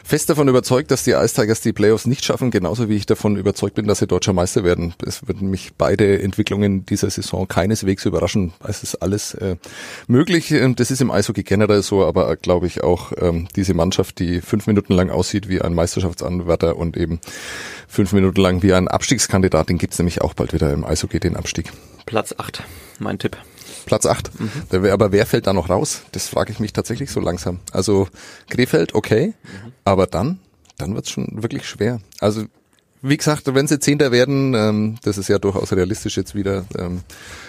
A: fest davon überzeugt, dass die Ice Tigers die Playoffs nicht schaffen, genauso wie ich davon überzeugt bin, dass sie deutscher Meister werden. Es würden mich beide Entwicklungen dieser Saison keineswegs überraschen. Es ist alles äh, möglich. Ähm, Das ist im Eishockey generell so, aber glaube ich auch ähm, diese Mannschaft, die fünf Minuten lang aussieht wie ein Meisterschaftsanwärter und eben fünf Minuten lang wie ein Abstiegskandidat, den gibt's nämlich auch bald wieder im Eishockey, den Abstieg.
B: Platz 8, mein Tipp.
A: Platz 8. Aber wer fällt da noch raus? Das frage ich mich tatsächlich so langsam. Also Krefeld, okay, aber dann, dann wird's schon wirklich schwer. Also wie gesagt, wenn sie Zehnter werden, ähm, das ist ja durchaus realistisch jetzt wieder, ähm,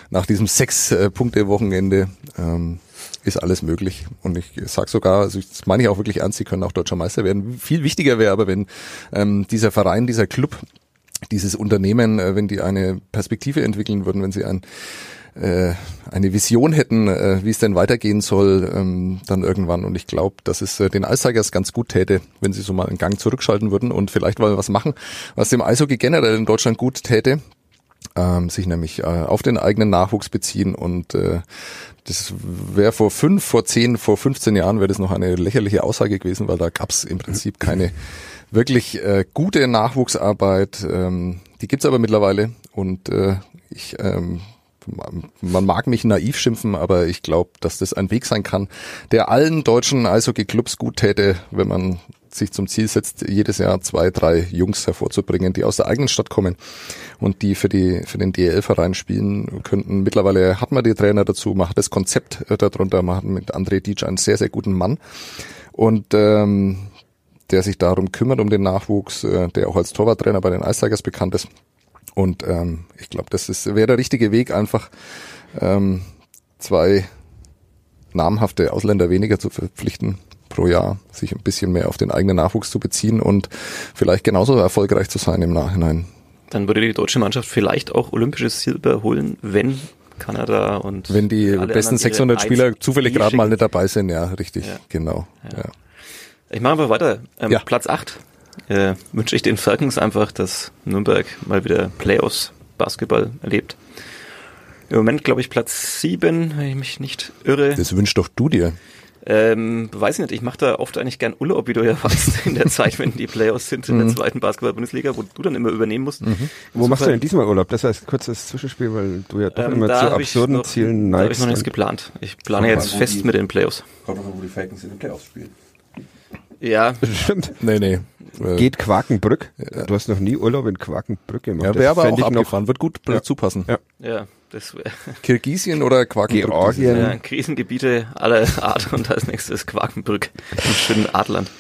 A: nach diesem Sechs-Punkte-Wochenende ähm, ist alles möglich. Und ich sag sogar, also das meine ich auch wirklich ernst, sie können auch deutscher Meister werden. Viel wichtiger wäre aber, wenn ähm, dieser Verein, dieser Club, dieses Unternehmen, äh, wenn die eine Perspektive entwickeln würden, wenn sie ein äh, eine Vision hätten, äh, wie es denn weitergehen soll, ähm, dann irgendwann. Und ich glaube, dass es äh, den Ice Tigers ganz gut täte, wenn sie so mal einen Gang zurückschalten würden und vielleicht mal was machen, was dem Eishockey generell in Deutschland gut täte. Ähm, sich nämlich äh, auf den eigenen Nachwuchs beziehen und äh, das wäre vor fünf, vor zehn, vor 15 Jahren wäre das noch eine lächerliche Aussage gewesen, weil da gab's im Prinzip keine wirklich äh, gute Nachwuchsarbeit. Ähm, die gibt's aber mittlerweile und äh, ich ähm, man mag mich naiv schimpfen, aber ich glaube, dass das ein Weg sein kann, der allen deutschen Eishockey-Clubs gut täte, wenn man sich zum Ziel setzt, jedes Jahr zwei, drei Jungs hervorzubringen, die aus der eigenen Stadt kommen und die für die für den DEL-Verein spielen könnten. Mittlerweile hat man die Trainer dazu, man hat das Konzept äh, darunter, man hat mit André Dietsch einen sehr, sehr guten Mann und ähm, der sich darum kümmert, um den Nachwuchs, äh, der auch als Torwarttrainer bei den Ice Tigers bekannt ist. Und ähm, ich glaube, das ist wäre der richtige Weg, einfach ähm, zwei namhafte Ausländer weniger zu verpflichten pro Jahr, sich ein bisschen mehr auf den eigenen Nachwuchs zu beziehen und vielleicht genauso erfolgreich zu sein im Nachhinein.
B: Dann würde die deutsche Mannschaft vielleicht auch olympisches Silber holen, wenn Kanada und
A: Wenn die besten
B: anderen ihre
A: 600 Spieler zufällig gerade mal nicht dabei sind, ja, richtig,
B: Ja.
A: genau. Ja.
B: Ich mache einfach weiter. Ähm,
A: Ja.
B: Platz 8 äh, wünsche ich den Falcons einfach, dass Nürnberg mal wieder Playoffs Basketball erlebt. Im Moment glaube ich Platz 7, wenn ich mich nicht irre.
A: Das wünschst doch du dir.
B: Ähm, weiß nicht, ich mache da oft eigentlich gern Urlaub, wie du ja (laughs) weißt, in der Zeit, wenn die Playoffs sind in der
A: Mhm.
B: zweiten Basketball-Bundesliga, wo du dann immer übernehmen musst.
D: Wo machst du denn diesmal Urlaub? Das heißt kurzes Zwischenspiel, weil du ja doch
B: Ähm,
D: immer zu absurden
B: noch,
D: Zielen
B: Da habe ich
D: neigst.
B: noch nichts geplant. Ich plane jetzt
C: mal,
B: fest
C: die-
B: mit den Playoffs.
C: Kommt doch, wo die Falcons in den Playoffs spielen.
B: Ja,
D: Stimmt.
A: Nee, nee. Äh,
D: Geht Quakenbrück? Du hast noch nie Urlaub in Quakenbrück gemacht.
A: Ja,
D: Das
A: wäre aber auch abgefahren, wird gut
D: Ja.
A: dazu passen.
D: Ja.
B: ja, das wäre (laughs)
A: Kirgisien oder Quakenbrück?
D: Georgien.
B: ja, Krisengebiete aller Art und als nächstes Quakenbrück im schönen Adland.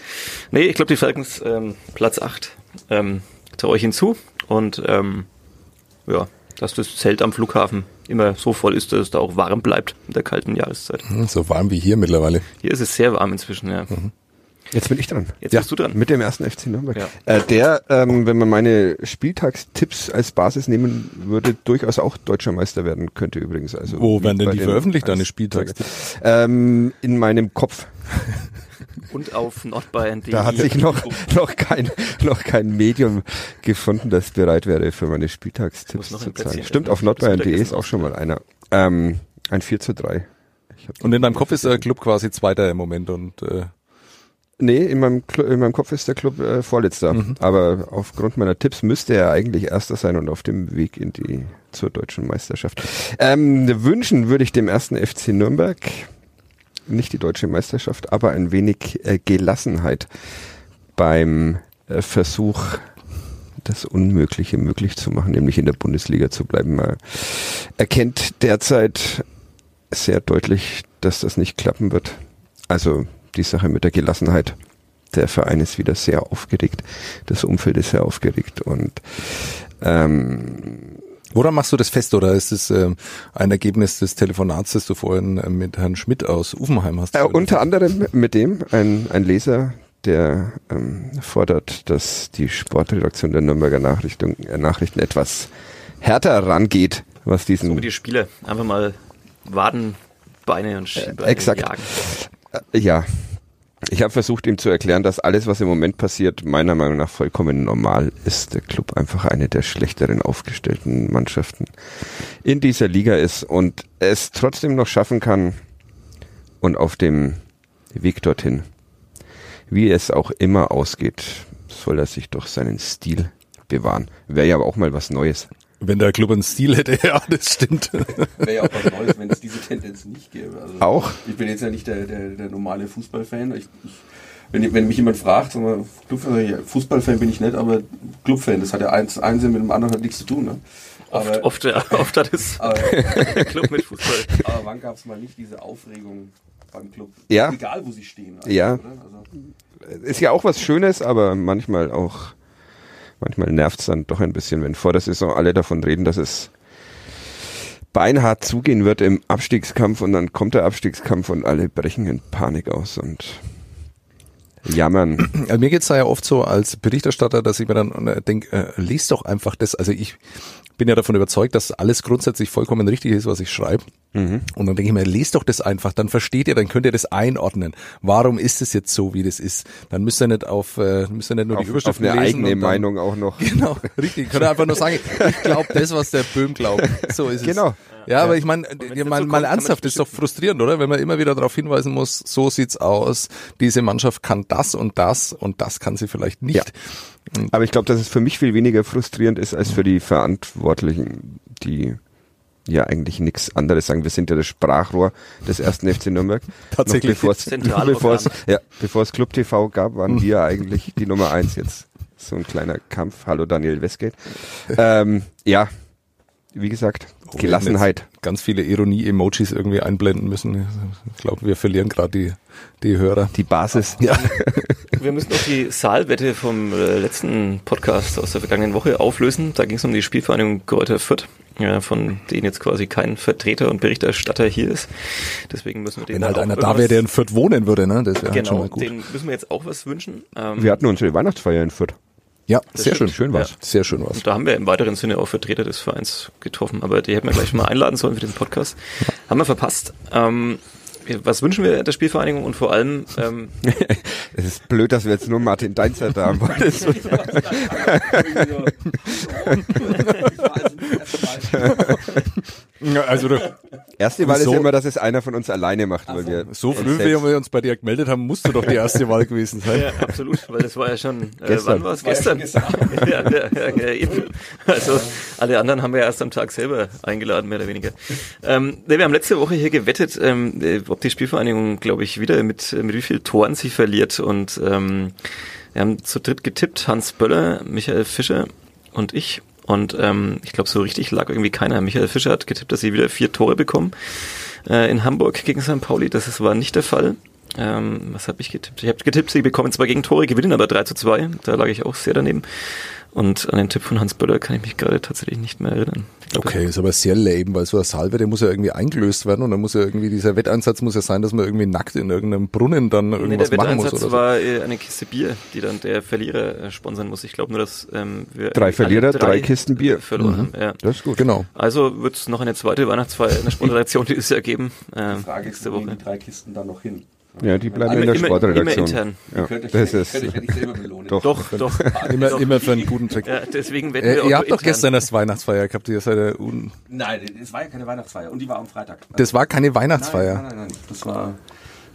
B: Nee, ich glaube, die Falcons ähm, Platz 8 ähm, traue ich hinzu und ähm, ja, dass das Zelt am Flughafen immer so voll ist, dass es da auch warm bleibt in der kalten Jahreszeit.
A: Hm, So warm wie hier mittlerweile.
B: Hier ist es sehr warm inzwischen, ja.
D: Jetzt bin ich dran.
B: Jetzt
A: Ja.
B: bist du dran.
D: Mit dem ersten FC Nürnberg.
B: Ja.
D: Äh, der, ähm, wenn man meine Spieltagstipps als Basis nehmen würde, durchaus auch deutscher Meister werden könnte übrigens. Also
A: Wo werden denn die
D: den
A: veröffentlicht, deine Spieltagstipps?
D: Ähm, in meinem Kopf.
B: und auf nordbayern.de.
D: Da hat sich noch, noch kein, noch kein Medium gefunden, das bereit wäre, für meine Spieltagstipps zu zahlen. Stimmt, auf nordbayern.de ist auch schon mal einer. Ähm, ein 4 zu 3. Ich hab
A: Und in deinem Kopf ist der Club quasi Zweiter im Moment und äh,
D: Nee, in meinem, Cl- in meinem Kopf ist der Club äh, Vorletzter. Aber aufgrund meiner Tipps müsste er eigentlich Erster sein und auf dem Weg in die zur deutschen Meisterschaft. Ähm, wünschen würde ich dem ersten FC Nürnberg nicht die deutsche Meisterschaft, aber ein wenig äh, Gelassenheit beim äh, Versuch, das Unmögliche möglich zu machen, nämlich in der Bundesliga zu bleiben. Man erkennt derzeit sehr deutlich, dass das nicht klappen wird. Also die Sache mit der Gelassenheit. Der Verein ist wieder sehr aufgeregt. Das Umfeld ist sehr aufgeregt und ähm,
A: woran machst du das fest oder ist es ähm, ein Ergebnis des Telefonats, das du vorhin äh, mit Herrn Schmidt aus Uffenheim hast?
D: äh, unter anderem mit dem ein, ein Leser, der ähm, fordert, dass die Sportredaktion der Nürnberger Nachrichten, äh, Nachrichten etwas härter rangeht, was diesen
B: So wie die Spiele. Einfach mal Waden, Beine und Schienbeine
D: exakt.
B: jagen.
D: Ja. Ich habe versucht, ihm zu erklären, dass alles, was im Moment passiert, meiner Meinung nach vollkommen normal ist. Der Club einfach eine der schlechteren aufgestellten Mannschaften in dieser Liga ist und es trotzdem noch schaffen kann und auf dem Weg dorthin, wie es auch immer ausgeht, soll er sich doch seinen Stil bewahren. Wäre ja aber auch mal was Neues.
A: Wenn der Club einen Stil hätte, (laughs) ja, das stimmt.
C: Wäre ja auch was Neues, wenn es diese Tendenz nicht gäbe. Also
D: Auch?
C: Ich bin jetzt ja nicht der, der, der normale Fußballfan. Ich, ich, wenn, wenn mich jemand fragt, sag mal, Fußballfan bin ich nicht, aber Clubfan, das hat ja eins, eins mit dem anderen hat nichts zu tun. Ne?
B: Oft, oft, äh, (laughs) oft hat es (laughs)
C: aber,
B: Club mit Fußball.
C: aber wann gab es mal nicht diese Aufregung beim Club?
D: Ja.
C: Egal, wo sie stehen. eigentlich,
D: Ja.
C: Oder? Also,
D: ist ja auch was Schönes, aber manchmal auch, manchmal nervt es dann doch ein bisschen, wenn vor der Saison alle davon reden, dass es beinhart zugehen wird im Abstiegskampf und dann kommt der Abstiegskampf und alle brechen in Panik aus und jammern. (clears throat)
A: Also mir geht's da ja oft so als Berichterstatter, dass ich mir dann äh, denke, äh, lest doch einfach das. Also ich bin ja davon überzeugt, dass alles grundsätzlich vollkommen richtig ist, was ich schreibe. Und dann denke ich mir, lest doch das einfach, dann versteht ihr, dann könnt ihr das einordnen. Warum ist es jetzt so, wie das ist? Dann müsst ihr nicht auf, äh, müsst ihr nicht nur die
D: Auf,
A: Überschriften
D: auf eine
A: lesen
D: eigene
A: und dann,
D: Meinung auch noch. (laughs)
A: Genau, richtig. Könnt ihr einfach nur sagen, ich glaube das, was der Böhm glaubt. So ist es.
D: Genau.
A: Ja, aber ich meine, ja, mal,
B: kommt,
A: mal ernsthaft, das ist doch frustrierend, oder? Wenn man immer wieder darauf hinweisen muss, so sieht's aus, diese Mannschaft kann das und das und das kann sie vielleicht nicht.
D: Ja. Aber ich glaube, dass es für mich viel weniger frustrierend ist als für die Verantwortlichen, die ja eigentlich nichts anderes sagen. Wir sind ja das Sprachrohr des ersten FC Nürnberg. (laughs)
A: Tatsächlich.
D: Bevor es,
B: Zentralorgan.
D: bevor es, ja, bevor es Club TV gab, waren wir eigentlich die Nummer eins jetzt. So ein kleiner Kampf. Hallo Daniel Westgate. Ähm, ja, wie gesagt,
A: Oh,
D: Gelassenheit.
A: Ganz viele Ironie-Emojis irgendwie einblenden müssen. Ich glaube, wir verlieren gerade die, die Hörer.
D: Die Basis. (laughs)
A: Ja.
B: Wir müssen noch die Saalwette vom äh, letzten Podcast aus der vergangenen Woche auflösen. Da ging es um die Spielvereinigung Kräuter Fürth, ja, von denen jetzt quasi kein Vertreter und Berichterstatter hier ist. Deswegen müssen wir den
A: Wenn halt
B: auch
A: einer da wäre, der in Fürth wohnen würde, ne? Das wäre halt schon
B: Genau,
A: mal gut.
B: den müssen wir jetzt auch was wünschen. Ähm,
D: Wir hatten unsere Weihnachtsfeier in Fürth.
A: Ja, sehr schön.
B: stimmt.
D: Schön war's.
A: Sehr schön was.
B: Und da haben wir im weiteren Sinne auch Vertreter des Vereins getroffen, aber die hätten wir gleich mal einladen sollen für den Podcast. Haben wir verpasst. Ähm, was wünschen wir der Spielvereinigung und vor allem, ähm, (laughs)
D: Es ist blöd, dass wir jetzt nur Martin Deinzer da haben. so- (laughs) (laughs)
A: Ja, also
D: Erste Wahl
A: So-
D: ist immer, dass es einer von uns alleine macht, weil wir
A: so früh, wie wir uns bei dir gemeldet haben, musste doch die erste Wahl gewesen sein.
B: ja, absolut, weil das war ja schon, äh,
D: Gestern.
B: wann war es? Gestern. ja, ja, ja, ja, eben. Also alle anderen haben wir ja erst am Tag selber eingeladen, mehr oder weniger. Ähm, ne, wir haben letzte Woche hier gewettet, ähm, äh, ob die Spielvereinigung, glaube ich, wieder mit, mit wie viel Toren sie verliert. Und ähm, wir haben zu dritt getippt, Hans Böller, Michael Fischer und ich. Und ähm, ich glaube, so richtig lag irgendwie keiner. Michael Fischer hat getippt, dass sie wieder vier Tore bekommen äh, in Hamburg gegen St. Pauli. Das ist, war nicht der Fall. Ähm, was habe ich getippt? Ich habe getippt, sie bekommen zwei Gegentore, gewinnen aber 3 zu 2. Da lag ich auch sehr daneben. Und an den Tipp von Hans Böller kann ich mich gerade tatsächlich nicht mehr erinnern. Glaub,
A: Okay, ist aber sehr lame, weil so ein Salve, der muss ja irgendwie eingelöst werden und dann muss ja irgendwie, dieser Wetteinsatz muss ja sein, dass man irgendwie nackt in irgendeinem Brunnen dann
B: Nee,
A: irgendwas
B: der
A: machen muss
B: Wetteinsatz
A: oder so.
B: war äh, eine Kiste Bier, die dann der Verlierer äh, sponsern muss. Ich glaube nur, dass ähm, wir
D: Drei Verlierer, drei Kisten Bier.
B: verloren haben. Ja.
D: Das ist gut.
A: Genau.
B: Also wird es noch eine zweite Weihnachtsfeier, eine (laughs) Sponsoration dieses Jahr geben. Ähm,
C: Die Frage ist,
B: nächste Woche.
C: die drei Kisten dann noch hin?
D: Ja, die bleiben
B: Immer-
D: in der
B: immer-
D: Sportredaktion.
B: immer intern.
D: Ja,
C: Könnt euch,
D: das ist
C: könnt euch ja nicht selber belohnen.
D: doch.
B: Doch, (laughs) doch.
A: Immer,
B: Doch.
A: immer für einen guten Trick.
B: Ja, deswegen werden
A: Äh,
B: wir
A: ihr habt doch
B: intern.
A: gestern das Weihnachtsfeier gehabt, ihr seid ja un
C: Nein, es war ja keine Weihnachtsfeier und die war am Freitag.
A: Das war keine
C: nein,
A: Weihnachtsfeier.
C: nein, nein, nein. Das war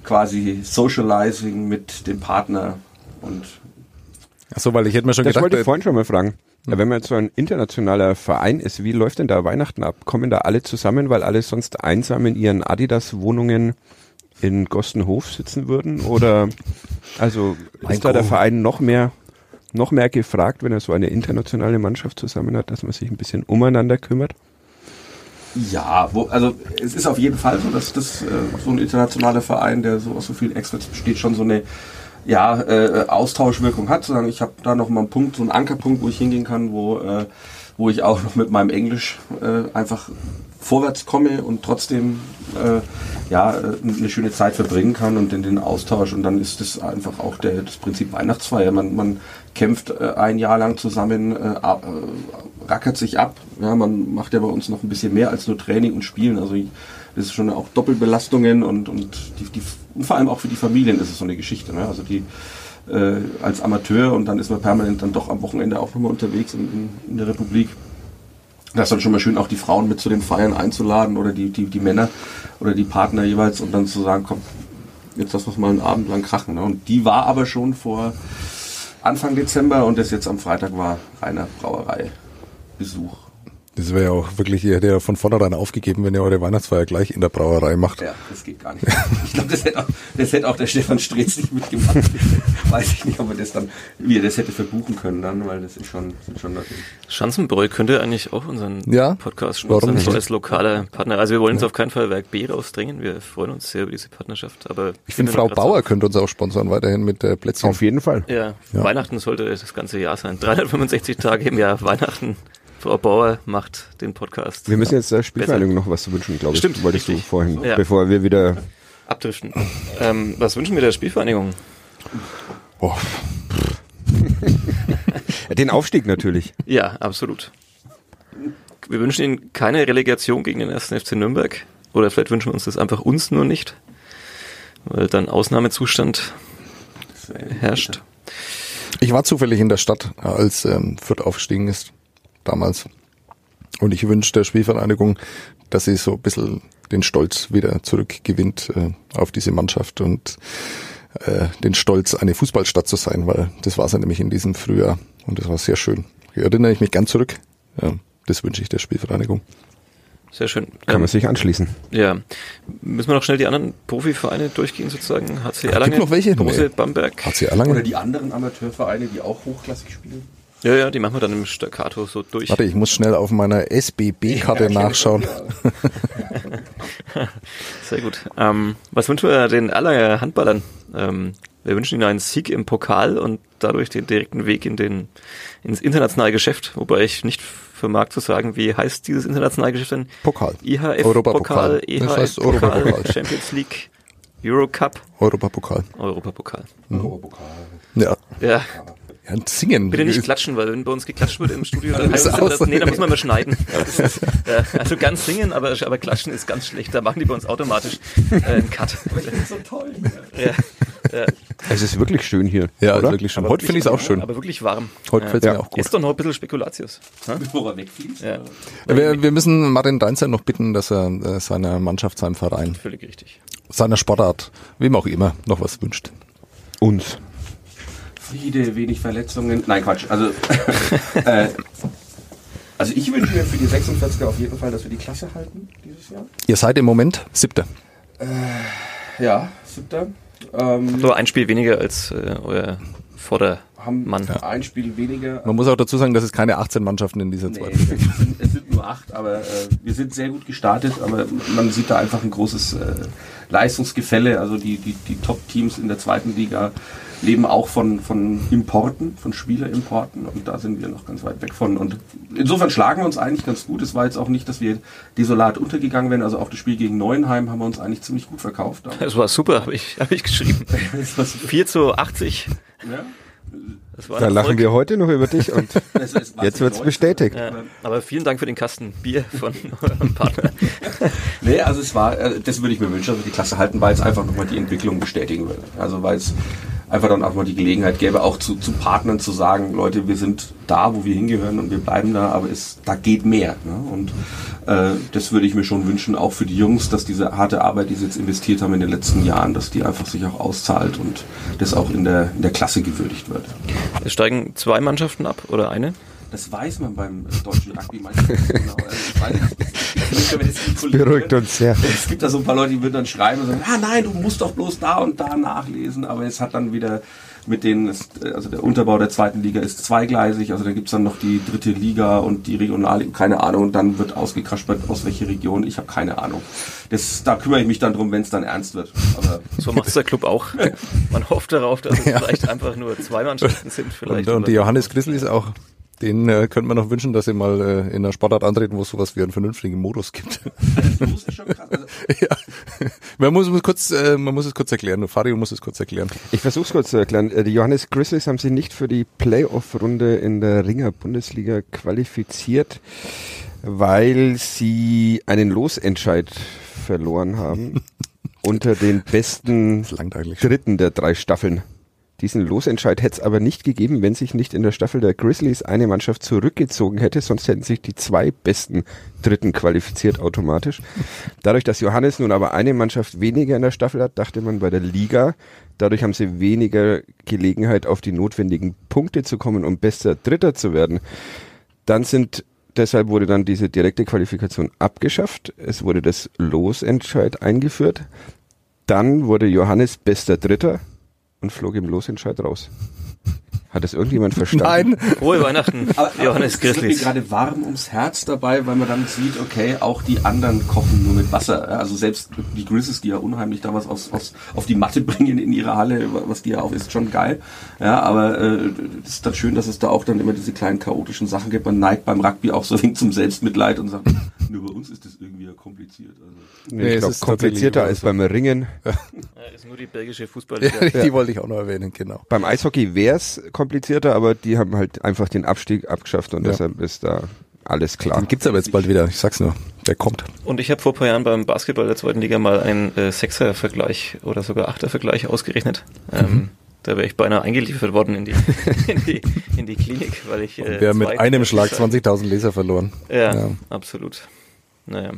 C: quasi Socializing mit dem Partner und
A: Achso, weil ich hätte mir schon
D: Das
A: gedacht,
D: wollte ich
A: äh,
D: vorhin schon mal fragen. Ja, wenn man jetzt so ein internationaler Verein ist, wie läuft denn da Weihnachten ab? Kommen da alle zusammen, weil alle sonst einsam in ihren Adidas-Wohnungen in Gostenhof sitzen würden? Oder also
A: Mein
D: ist da der. Verein noch mehr noch mehr gefragt, wenn er so eine internationale Mannschaft zusammen hat, dass man sich ein bisschen umeinander kümmert?
C: Ja, wo, also es ist auf jeden Fall so, dass das äh, so ein internationaler Verein, der so aus so vielen Experts besteht, schon so eine ja, äh, Austauschwirkung hat. Sagen, ich habe da noch mal einen Punkt, so einen Ankerpunkt, wo ich hingehen kann, wo, äh, wo ich auch noch mit meinem Englisch äh, einfach vorwärts komme und trotzdem äh, ja, äh, eine schöne Zeit verbringen kann und in den Austausch. Und dann ist das einfach auch der, das Prinzip Weihnachtsfeier. Man, man kämpft äh, ein Jahr lang zusammen, äh, äh, rackert sich ab. Ja, man macht ja bei uns noch ein bisschen mehr als nur Training und Spielen. Also das ist schon auch Doppelbelastungen und, und, die, die, und vor allem auch für die Familien ist es so eine Geschichte. Ne? Also die äh, als Amateur und dann ist man permanent dann doch am Wochenende auch nochmal unterwegs in, in, in der Republik. Das ist dann schon mal schön, auch die Frauen mit zu den Feiern einzuladen oder die, die, die Männer oder die Partner jeweils und dann zu sagen, komm, jetzt lass uns mal einen Abend lang krachen. Ne? Und die war aber schon vor Anfang Dezember und das jetzt am Freitag war reiner Brauerei-Besuch.
A: Das wäre ja auch wirklich, ihr hättet ja von vornherein aufgegeben, wenn ihr eure Weihnachtsfeier gleich in der Brauerei macht.
C: Ja, das geht gar nicht. Ich glaube, das hätte auch, das hätte auch der Stefan Streetz nicht mitgemacht. Weiß ich nicht, ob er das dann, wie er das hätte verbuchen können dann, weil das ist schon, sind schon
B: Schanzenbräu könnte eigentlich auch unseren
A: Ja,
B: Podcast
A: warum
B: sponsern, so
A: nicht?
B: als lokaler Partner. Also wir wollen uns auf keinen Fall Werk B rausdrängen. Wir freuen uns sehr über diese Partnerschaft. Aber
A: Ich finde, Frau Bauer könnte uns auch sponsern, weiterhin mit äh, Plätzchen.
D: Auf jeden Fall.
B: Ja,
A: Ja.
B: Weihnachten sollte das ganze Jahr sein. (laughs) 365 Tage im Jahr Weihnachten. Frau Bauer macht den Podcast.
D: Wir müssen jetzt der Spielvereinigung noch was wünschen, glaube ich.
B: Stimmt,
D: wolltest
B: richtig.
D: du vorhin,
B: Ja.
D: bevor wir wieder
B: abdriften. Ähm, was wünschen wir der Spielvereinigung?
A: Oh, (laughs)
D: den Aufstieg natürlich.
B: Ja, absolut. Wir wünschen Ihnen keine Relegation gegen den 1. FC Nürnberg. Oder vielleicht wünschen wir uns das einfach uns nur nicht. Weil dann Ausnahmezustand herrscht.
A: Ich war zufällig in der Stadt, als ähm, Fürth aufgestiegen ist, damals. Und ich wünsche der Spielvereinigung, dass sie so ein bisschen den Stolz wieder zurückgewinnt äh, auf diese Mannschaft und äh, den Stolz, eine Fußballstadt zu sein, weil das war sie nämlich in diesem Frühjahr und das war sehr schön. Hier erinnere ich mich gern zurück. Ja, das wünsche ich der Spielvereinigung.
B: Sehr schön.
D: Kann
B: Ähm,
D: man sich anschließen.
B: ja. Müssen wir noch schnell die anderen Profivereine durchgehen sozusagen? HC Erlangen,
A: noch welche?
B: Brose,
A: Nee.
B: Bamberg.
A: HC
C: Oder
A: Erlangen?
C: die anderen Amateurvereine, die auch hochklassig spielen.
B: Ja, ja, die machen wir dann im Staccato so durch.
A: Warte, ich muss schnell auf meiner SBB-Karte nachschauen. (laughs)
B: Sehr gut. Ähm, was wünschen wir den Erlanger Handballern? Ähm, wir wünschen ihnen einen Sieg im Pokal und dadurch den direkten Weg in den, ins internationale Geschäft, wobei ich nicht vermag zu sagen, wie heißt dieses internationale Geschäft denn?
A: Pokal.
B: IHF
A: Europapokal.
B: Pokal,
A: Das
B: EHF
A: heißt
B: Pokal,
A: Europapokal.
B: Champions League, Eurocup,
A: Europapokal.
B: Europapokal.
C: Europapokal.
A: Ja.
B: Ja,
A: ja, und singen.
B: bitte nicht klatschen, weil wenn bei uns geklatscht wird im Studio, dann heißt das, nee, da muss man mal schneiden. Das ist, äh, also ganz singen, aber, aber klatschen ist ganz schlecht. Da machen die bei uns automatisch äh, einen Cut.
C: so toll.
B: Ja, ja.
D: Es ist wirklich schön hier.
A: Ja,
D: oder?
A: wirklich schön. Heute finde ich es auch schön.
B: Aber wirklich warm.
A: Heute fällt es
D: Ja.
A: mir auch gut.
B: Ist doch noch ein bisschen Spekulatius.
C: Bevor er wegfliegt.
B: Ja,
A: Wir, wir müssen Martin Deinzer noch bitten, dass er äh, seiner Mannschaft, seinem Verein,
B: völlig richtig.
A: seiner Sportart, wem auch immer, noch was wünscht.
D: Uns.
C: Friede, wenig Verletzungen. Nein, Quatsch. Also, (laughs) äh, also ich wünsche mir für die 46er auf jeden Fall, dass wir die Klasse halten dieses Jahr.
A: Ihr seid im Moment Siebter.
C: Ja, siebter. Ähm,
B: Nur ein Spiel weniger als äh, euer Vordermann.
C: haben ein Spiel weniger.
A: Man muss auch dazu sagen, dass es keine 18 Mannschaften in dieser
C: Nee,
A: zweiten
C: es,
A: Liga gibt.
C: sind, (laughs) es sind nur acht, aber äh, wir sind sehr gut gestartet, aber man sieht da einfach ein großes äh, Leistungsgefälle. Also die, die, die Top-Teams in der zweiten Liga leben auch von, von Importen, von Spielerimporten und da sind wir noch ganz weit weg von. Und insofern schlagen wir uns eigentlich ganz gut. Es war jetzt auch nicht, dass wir desolat untergegangen wären. Also auch das Spiel gegen Neuenheim haben wir uns eigentlich ziemlich gut verkauft. (laughs)
B: Das war super, habe ich, hab ich geschrieben. (laughs)
C: das war so-
B: 4 zu 80.
C: ja.
D: Da lachen
B: Erfolg.
D: wir heute noch über dich und (laughs)
C: Es- es
D: jetzt
C: zu
D: wird's
C: neu.
D: bestätigt.
B: Ja, aber vielen Dank für den Kasten Bier von eurem Partner.
C: Nee, also es war, äh, das würde ich mir wünschen, dass wir die Klasse halten, weil es einfach nochmal die Entwicklung bestätigen würde. Also weil es einfach dann auch mal die Gelegenheit gäbe, auch zu, zu Partnern zu sagen, Leute, wir sind da, wo wir hingehören und wir bleiben da, aber es, da geht mehr. Ne? Und äh, das würde ich mir schon wünschen, auch für die Jungs, dass diese harte Arbeit, die sie jetzt investiert haben in den letzten Jahren, dass die einfach sich auch auszahlt und das auch in der, in der Klasse gewürdigt wird.
B: Es steigen zwei Mannschaften ab oder eine?
C: Das weiß man beim deutschen Rugby nicht genau. Also es Kollegen-
D: Beruhigt uns sehr. (laughs)
C: Es gibt da so ein paar Leute, die würden dann schreiben und sagen, ah nein, du musst doch bloß da und da nachlesen, aber es hat dann wieder mit denen, ist, also der Unterbau der zweiten Liga ist zweigleisig, also da gibt's dann noch die dritte Liga und die Regionalliga, keine Ahnung, und dann wird ausgekraspert, aus welcher Region, ich habe keine Ahnung. Das, da kümmere ich mich dann drum, wenn es dann ernst wird. Aber (laughs)
B: So macht es der Club auch. (laughs) Man hofft darauf, dass es vielleicht einfach nur zwei Mannschaften sind. Vielleicht
A: Und, und die Johannes Grizzlies auch. Den äh, könnte man noch wünschen, dass sie mal äh, in einer Sportart antreten, wo es sowas wie einen vernünftigen Modus gibt. (laughs)
C: Also, (laughs)
A: ja. Man muss, muss kurz, äh, man muss es kurz erklären. Fario muss es kurz erklären.
D: Ich versuche es kurz zu erklären. Äh, Die Johannes Grizzlies haben sich nicht für die Playoff-Runde in der Ringer Bundesliga qualifiziert, weil sie einen Losentscheid verloren haben (laughs) unter den besten dritten der drei Staffeln. Diesen Losentscheid hätte es aber nicht gegeben, wenn sich nicht in der Staffel der Grizzlies eine Mannschaft zurückgezogen hätte, sonst hätten sich die zwei besten Dritten qualifiziert automatisch. Dadurch, dass Johannes nun aber eine Mannschaft weniger in der Staffel hat, dachte man bei der Liga, dadurch haben sie weniger Gelegenheit, auf die notwendigen Punkte zu kommen, um bester Dritter zu werden. Dann sind Deshalb wurde dann diese direkte Qualifikation abgeschafft. Es wurde das Losentscheid eingeführt. Dann wurde Johannes bester Dritter und flog im Losentscheid raus. Hat das irgendjemand verstanden?
A: Nein.
B: Frohe Weihnachten,
C: Aber, (laughs) aber
B: Johannes
C: es wird mir gerade warm ums Herz dabei, weil man dann sieht, okay, auch die anderen kochen nur mit Wasser. Also selbst die Grizzlies, die ja unheimlich da was aus, aus, auf die Matte (laughs) bringen in ihrer Halle, was die ja auch ist, schon geil. Ja, aber äh, es ist dann schön, dass es da auch dann immer diese kleinen chaotischen Sachen gibt. Man neigt beim Rugby auch so ein wenig zum Selbstmitleid und sagt, (laughs) nur bei uns ist das irgendwie ja kompliziert. Also,
A: Nee,
D: ich
A: es
D: glaube,
A: ist
D: komplizierter als beim Ringen.
B: Ja, ist nur die belgische Fußballliga.
A: Ja, die wollte ich auch noch erwähnen, genau.
D: Beim Eishockey wäre es komplizierter, aber die haben halt einfach den Abstieg abgeschafft und
A: Ja.
D: deshalb ist da alles klar.
A: Den gibt's aber jetzt bald wieder. Ich sag's nur. Der kommt.
B: Und ich habe vor ein paar Jahren beim Basketball der zweiten Liga mal einen äh, Sechser-Vergleich oder sogar Achter-Vergleich ausgerechnet. Ähm, da wäre ich beinahe eingeliefert worden in die, (laughs) in die, in die Klinik, weil ich. Äh,
A: Wer mit einem Schlag 20.000 Leser verloren.
B: Ja,
A: Ja.
B: absolut. Naja.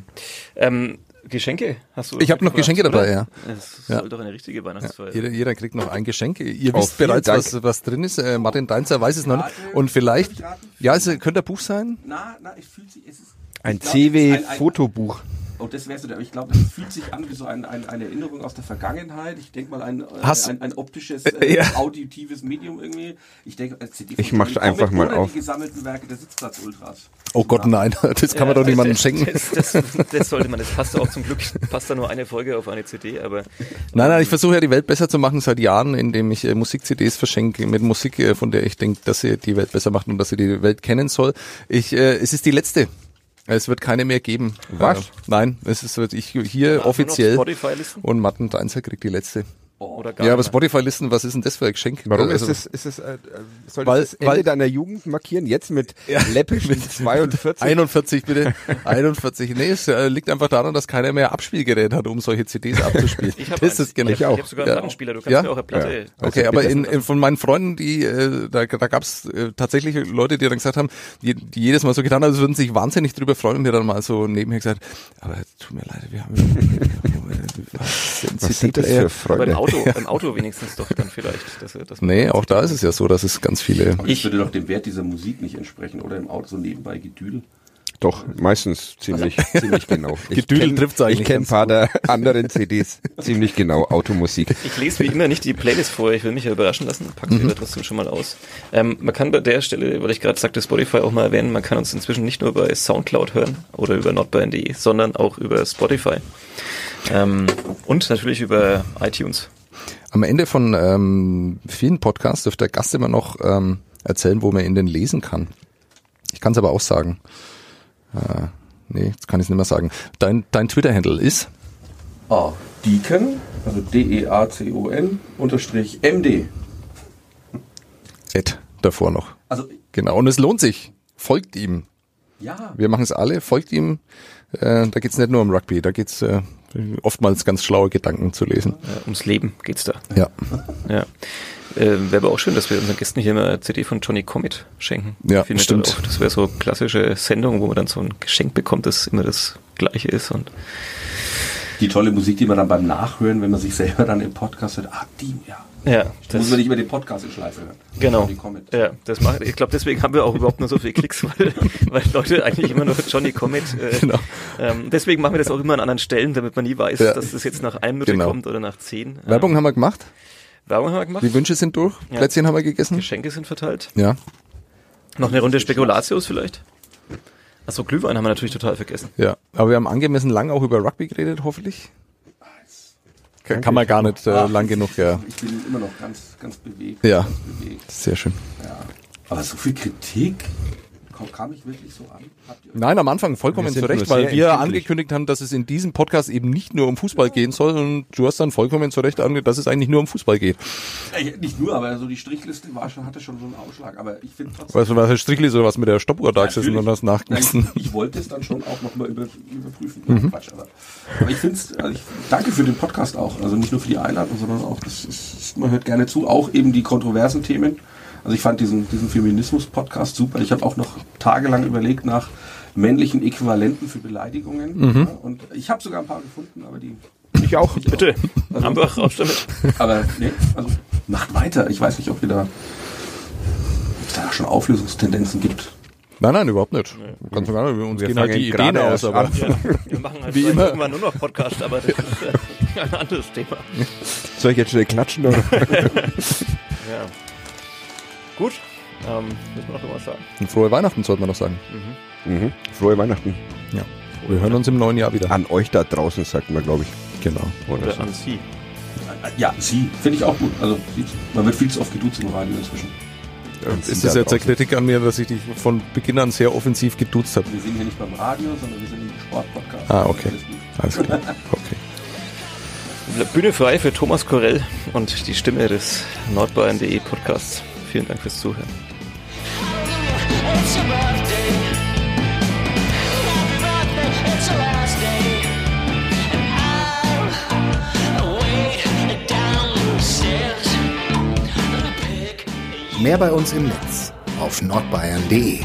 B: Ähm, Geschenke hast du?
A: Ich hab noch Geschenke dabei,
B: oder?
A: ja.
B: Es
A: Ja.
B: soll doch eine richtige Weihnachtsfeier
A: Jeder, jeder kriegt noch ein Geschenk. Ihr
D: Oh,
A: wisst bereits,
D: Dank.
A: was, was drin ist. Äh, Martin Deinzer weiß es noch nicht. Und vielleicht,
C: ich
A: ja, es könnte ein Buch sein.
C: na, na, es fühlt sich, es ist ich ein-
D: CW-Fotobuch.
C: Oh, das wär's, aber ich glaube, das fühlt sich an wie so ein, ein, eine Erinnerung aus der Vergangenheit. Ich denke mal ein, äh,
A: Hast-
C: ein, ein optisches, (laughs)
A: Äh,
C: äh,
A: ja.
C: auditives Medium irgendwie. Ich denke, als CD
D: Ich mach's einfach mal auf.
C: die gesammelten Werke der Sitzplatz Ultras.
A: Oh Gott, nein, (laughs) das kann man doch niemandem
B: das,
A: schenken.
B: Das, das, das sollte man, das passt auch zum Glück, passt da nur eine Folge auf eine CD, aber
A: Nein, nein, ich versuche ja die Welt besser zu machen seit Jahren, indem ich äh, Musik-CDs verschenke mit Musik, äh, von der ich denke, dass sie die Welt besser macht und dass sie die Welt kennen soll. Ich, äh, es ist die letzte. Es wird keine mehr geben.
D: Was?
A: Äh, nein, es ist wird ich hier
B: man
A: offiziell und Matten Deinzer kriegt die letzte.
B: Oder gar
A: Ja, aber. Spotify-Listen, was ist denn das für ein Geschenk?
D: Warum
A: Also,
D: ist es, ist es, äh, soll
A: Weil-
D: das Ende
A: weil-
D: deiner Jugend markieren? Jetzt mit läppischen 42?
A: 41 bitte. 41. Nee, es äh, liegt einfach daran, dass keiner mehr Abspielgerät hat, um solche CDs abzuspielen.
B: Ich habe
A: das ist genau.
B: ich, ich hab sogar einen Plattenspieler, du kannst
A: Ja?
B: mir auch eine Platte.
D: Ja.
A: Okay,
D: Also
A: aber
D: bitte.
A: in, in, von meinen Freunden, die äh, da, da gab es äh, tatsächlich Leute, die dann gesagt haben, die, die jedes Mal so getan haben, sie würden sich wahnsinnig drüber freuen und mir dann mal so nebenher gesagt, aber tut mir leid, wir haben was sind
D: Was sind das für
B: Aber
D: Freunde?
B: Auto, im Auto wenigstens doch dann vielleicht. Dass, dass
A: Nee, auch da ist es ja so, dass es ganz viele.
C: Aber das würde doch dem Wert dieser Musik nicht entsprechen, oder im Auto so nebenbei Gedüdel.
D: Doch, meistens ziemlich, (laughs) ziemlich genau. Ich
A: Gedüdel trifft's eigentlich
D: Ich kenne ein paar der (laughs) anderen CDs ziemlich genau, Automusik.
B: Ich lese wie immer nicht die Playlist vor, ich will mich ja überraschen lassen, pack
A: Mhm.
B: sie aber trotzdem schon mal aus. Ähm, man kann bei der Stelle, weil ich gerade sagte, Spotify auch mal erwähnen, man kann uns inzwischen nicht nur bei Soundcloud hören oder über notbayern.de, sondern auch über Spotify. Ähm, und natürlich über iTunes.
A: Am Ende von ähm, vielen Podcasts dürfte der Gast immer noch ähm, erzählen, wo man ihn denn lesen kann. Ich kann es aber auch sagen. Äh, nee, jetzt kann ich es nicht mehr sagen. Dein, dein Twitter-Handle ist?
C: Ah, Deacon, also D-E-A-C-O-N, unterstrich M-D.
A: Ed davor noch.
C: Also,
A: Genau. Und es lohnt sich. Folgt ihm.
C: ja.
A: Wir machen es alle. Folgt ihm. Äh, da geht's nicht nur um Rugby. Da geht's äh, oftmals ganz schlaue Gedanken zu lesen.
B: Äh, ums Leben geht's da.
A: Ja.
B: Ja. Äh, wäre aber auch schön, dass wir unseren Gästen hier mal eine CD von Johnny Comet schenken.
A: Ja,
B: Findet
A: stimmt.
B: Auch, das wäre so eine klassische Sendung, wo man dann so ein Geschenk bekommt, das immer das gleiche ist. Und
C: Die tolle Musik, die man dann beim Nachhören, wenn man sich selber dann im Podcast hört, ah, die, ja.
B: Ja,
C: Da
B: das,
C: muss man nicht über den Podcast in Schleife hören.
B: genau. Ja, das macht, ich glaube, deswegen haben wir auch überhaupt nur so viele Klicks, (laughs) weil, weil Leute eigentlich immer nur Johnny Comet. Äh,
A: Genau.
B: ähm, deswegen machen wir das auch immer an anderen Stellen, damit man nie weiß,
A: Ja.
B: dass das jetzt nach einer Minute
A: Genau.
B: kommt oder nach zehn.
A: Werbung haben wir gemacht.
B: Werbung haben wir gemacht.
A: Die Wünsche sind durch.
B: Ja.
A: Plätzchen haben wir gegessen.
B: Geschenke sind verteilt.
A: Ja.
B: Noch eine Runde Spekulatius vielleicht? Achso, Glühwein haben wir natürlich total vergessen.
A: Ja. Aber wir haben angemessen lang auch über Rugby geredet, hoffentlich. Kann, kann man gar nicht äh,
C: Ah,
A: lang genug, ja.
C: Ich bin immer noch ganz, ganz bewegt.
A: Ja.
C: Ganz bewegt.
A: Sehr schön.
C: Ja. Aber so viel Kritik kam, ich wirklich so an?
A: Nein, am Anfang vollkommen zu Recht, weil wir
D: empfindlich.
A: angekündigt haben, dass es in diesem Podcast eben nicht nur um Fußball gehen soll und du hast dann vollkommen zu Recht angekündigt, dass es eigentlich nur um Fußball geht.
C: Äh, Nicht nur, aber so die Strichliste war schon, hatte schon so einen Ausschlag. Aber ich finde trotzdem.
A: Weißt du, was Herr Strichli so was mit der Stoppuhr da gesessen und das nachgemessen?
C: Nein, Ich wollte es dann schon auch nochmal über, überprüfen.
A: Mhm.
C: Ja, Quatsch, aber, aber ich finde es, also ich danke für den Podcast auch. Also nicht nur für die Einladung, sondern auch, das ist, man hört gerne zu, auch eben die kontroversen Themen. Also ich fand diesen, diesen Feminismus-Podcast super. Ich habe auch noch tagelang überlegt nach männlichen Äquivalenten für Beleidigungen.
A: Mhm.
C: Ja, und ich habe sogar ein paar gefunden, aber die.
D: Ich auch.
B: Bitte, einfach raus damit.
C: Aber nee, also macht weiter. Ich weiß nicht, ob ihr da, ob es da schon Auflösungstendenzen gibt.
A: Nein, nein, überhaupt nicht. Ganz und gar nicht. Uns
D: Wir
A: gehen halt die Ideen aus, aber.
B: Ja, wir machen halt
A: Wie immer.
B: irgendwann nur noch Podcast, aber das ist äh, (laughs) ein anderes Thema.
D: Soll ich jetzt schnell klatschen? Oder? (laughs)
B: Ja. Gut, ähm, müssen wir noch irgendwas sagen.
A: Und frohe Weihnachten sollten wir noch sagen.
D: mhm. Frohe Weihnachten.
A: Ja. Wir hören uns im neuen Jahr wieder.
D: An euch da draußen, sagt man, glaube ich.
A: Genau.
D: Oder
B: Oder
D: so.
B: an Sie.
C: Ja, sie. Finde ich auch gut. Also man wird viel zu oft geduzt im Radio inzwischen.
A: Ist das jetzt eine Kritik an mir, dass ich dich von Beginn an sehr offensiv geduzt habe?
C: Wir sind hier nicht beim Radio, sondern wir sind im Sportpodcast.
A: Ah, okay.
C: Alles
A: klar. (laughs) Okay.
B: Bühne frei für Thomas Korell und die Stimme des Nordbayern.de Podcasts. Vielen Dank fürs Zuhören.
E: Mehr bei uns im Netz auf nordbayern.de.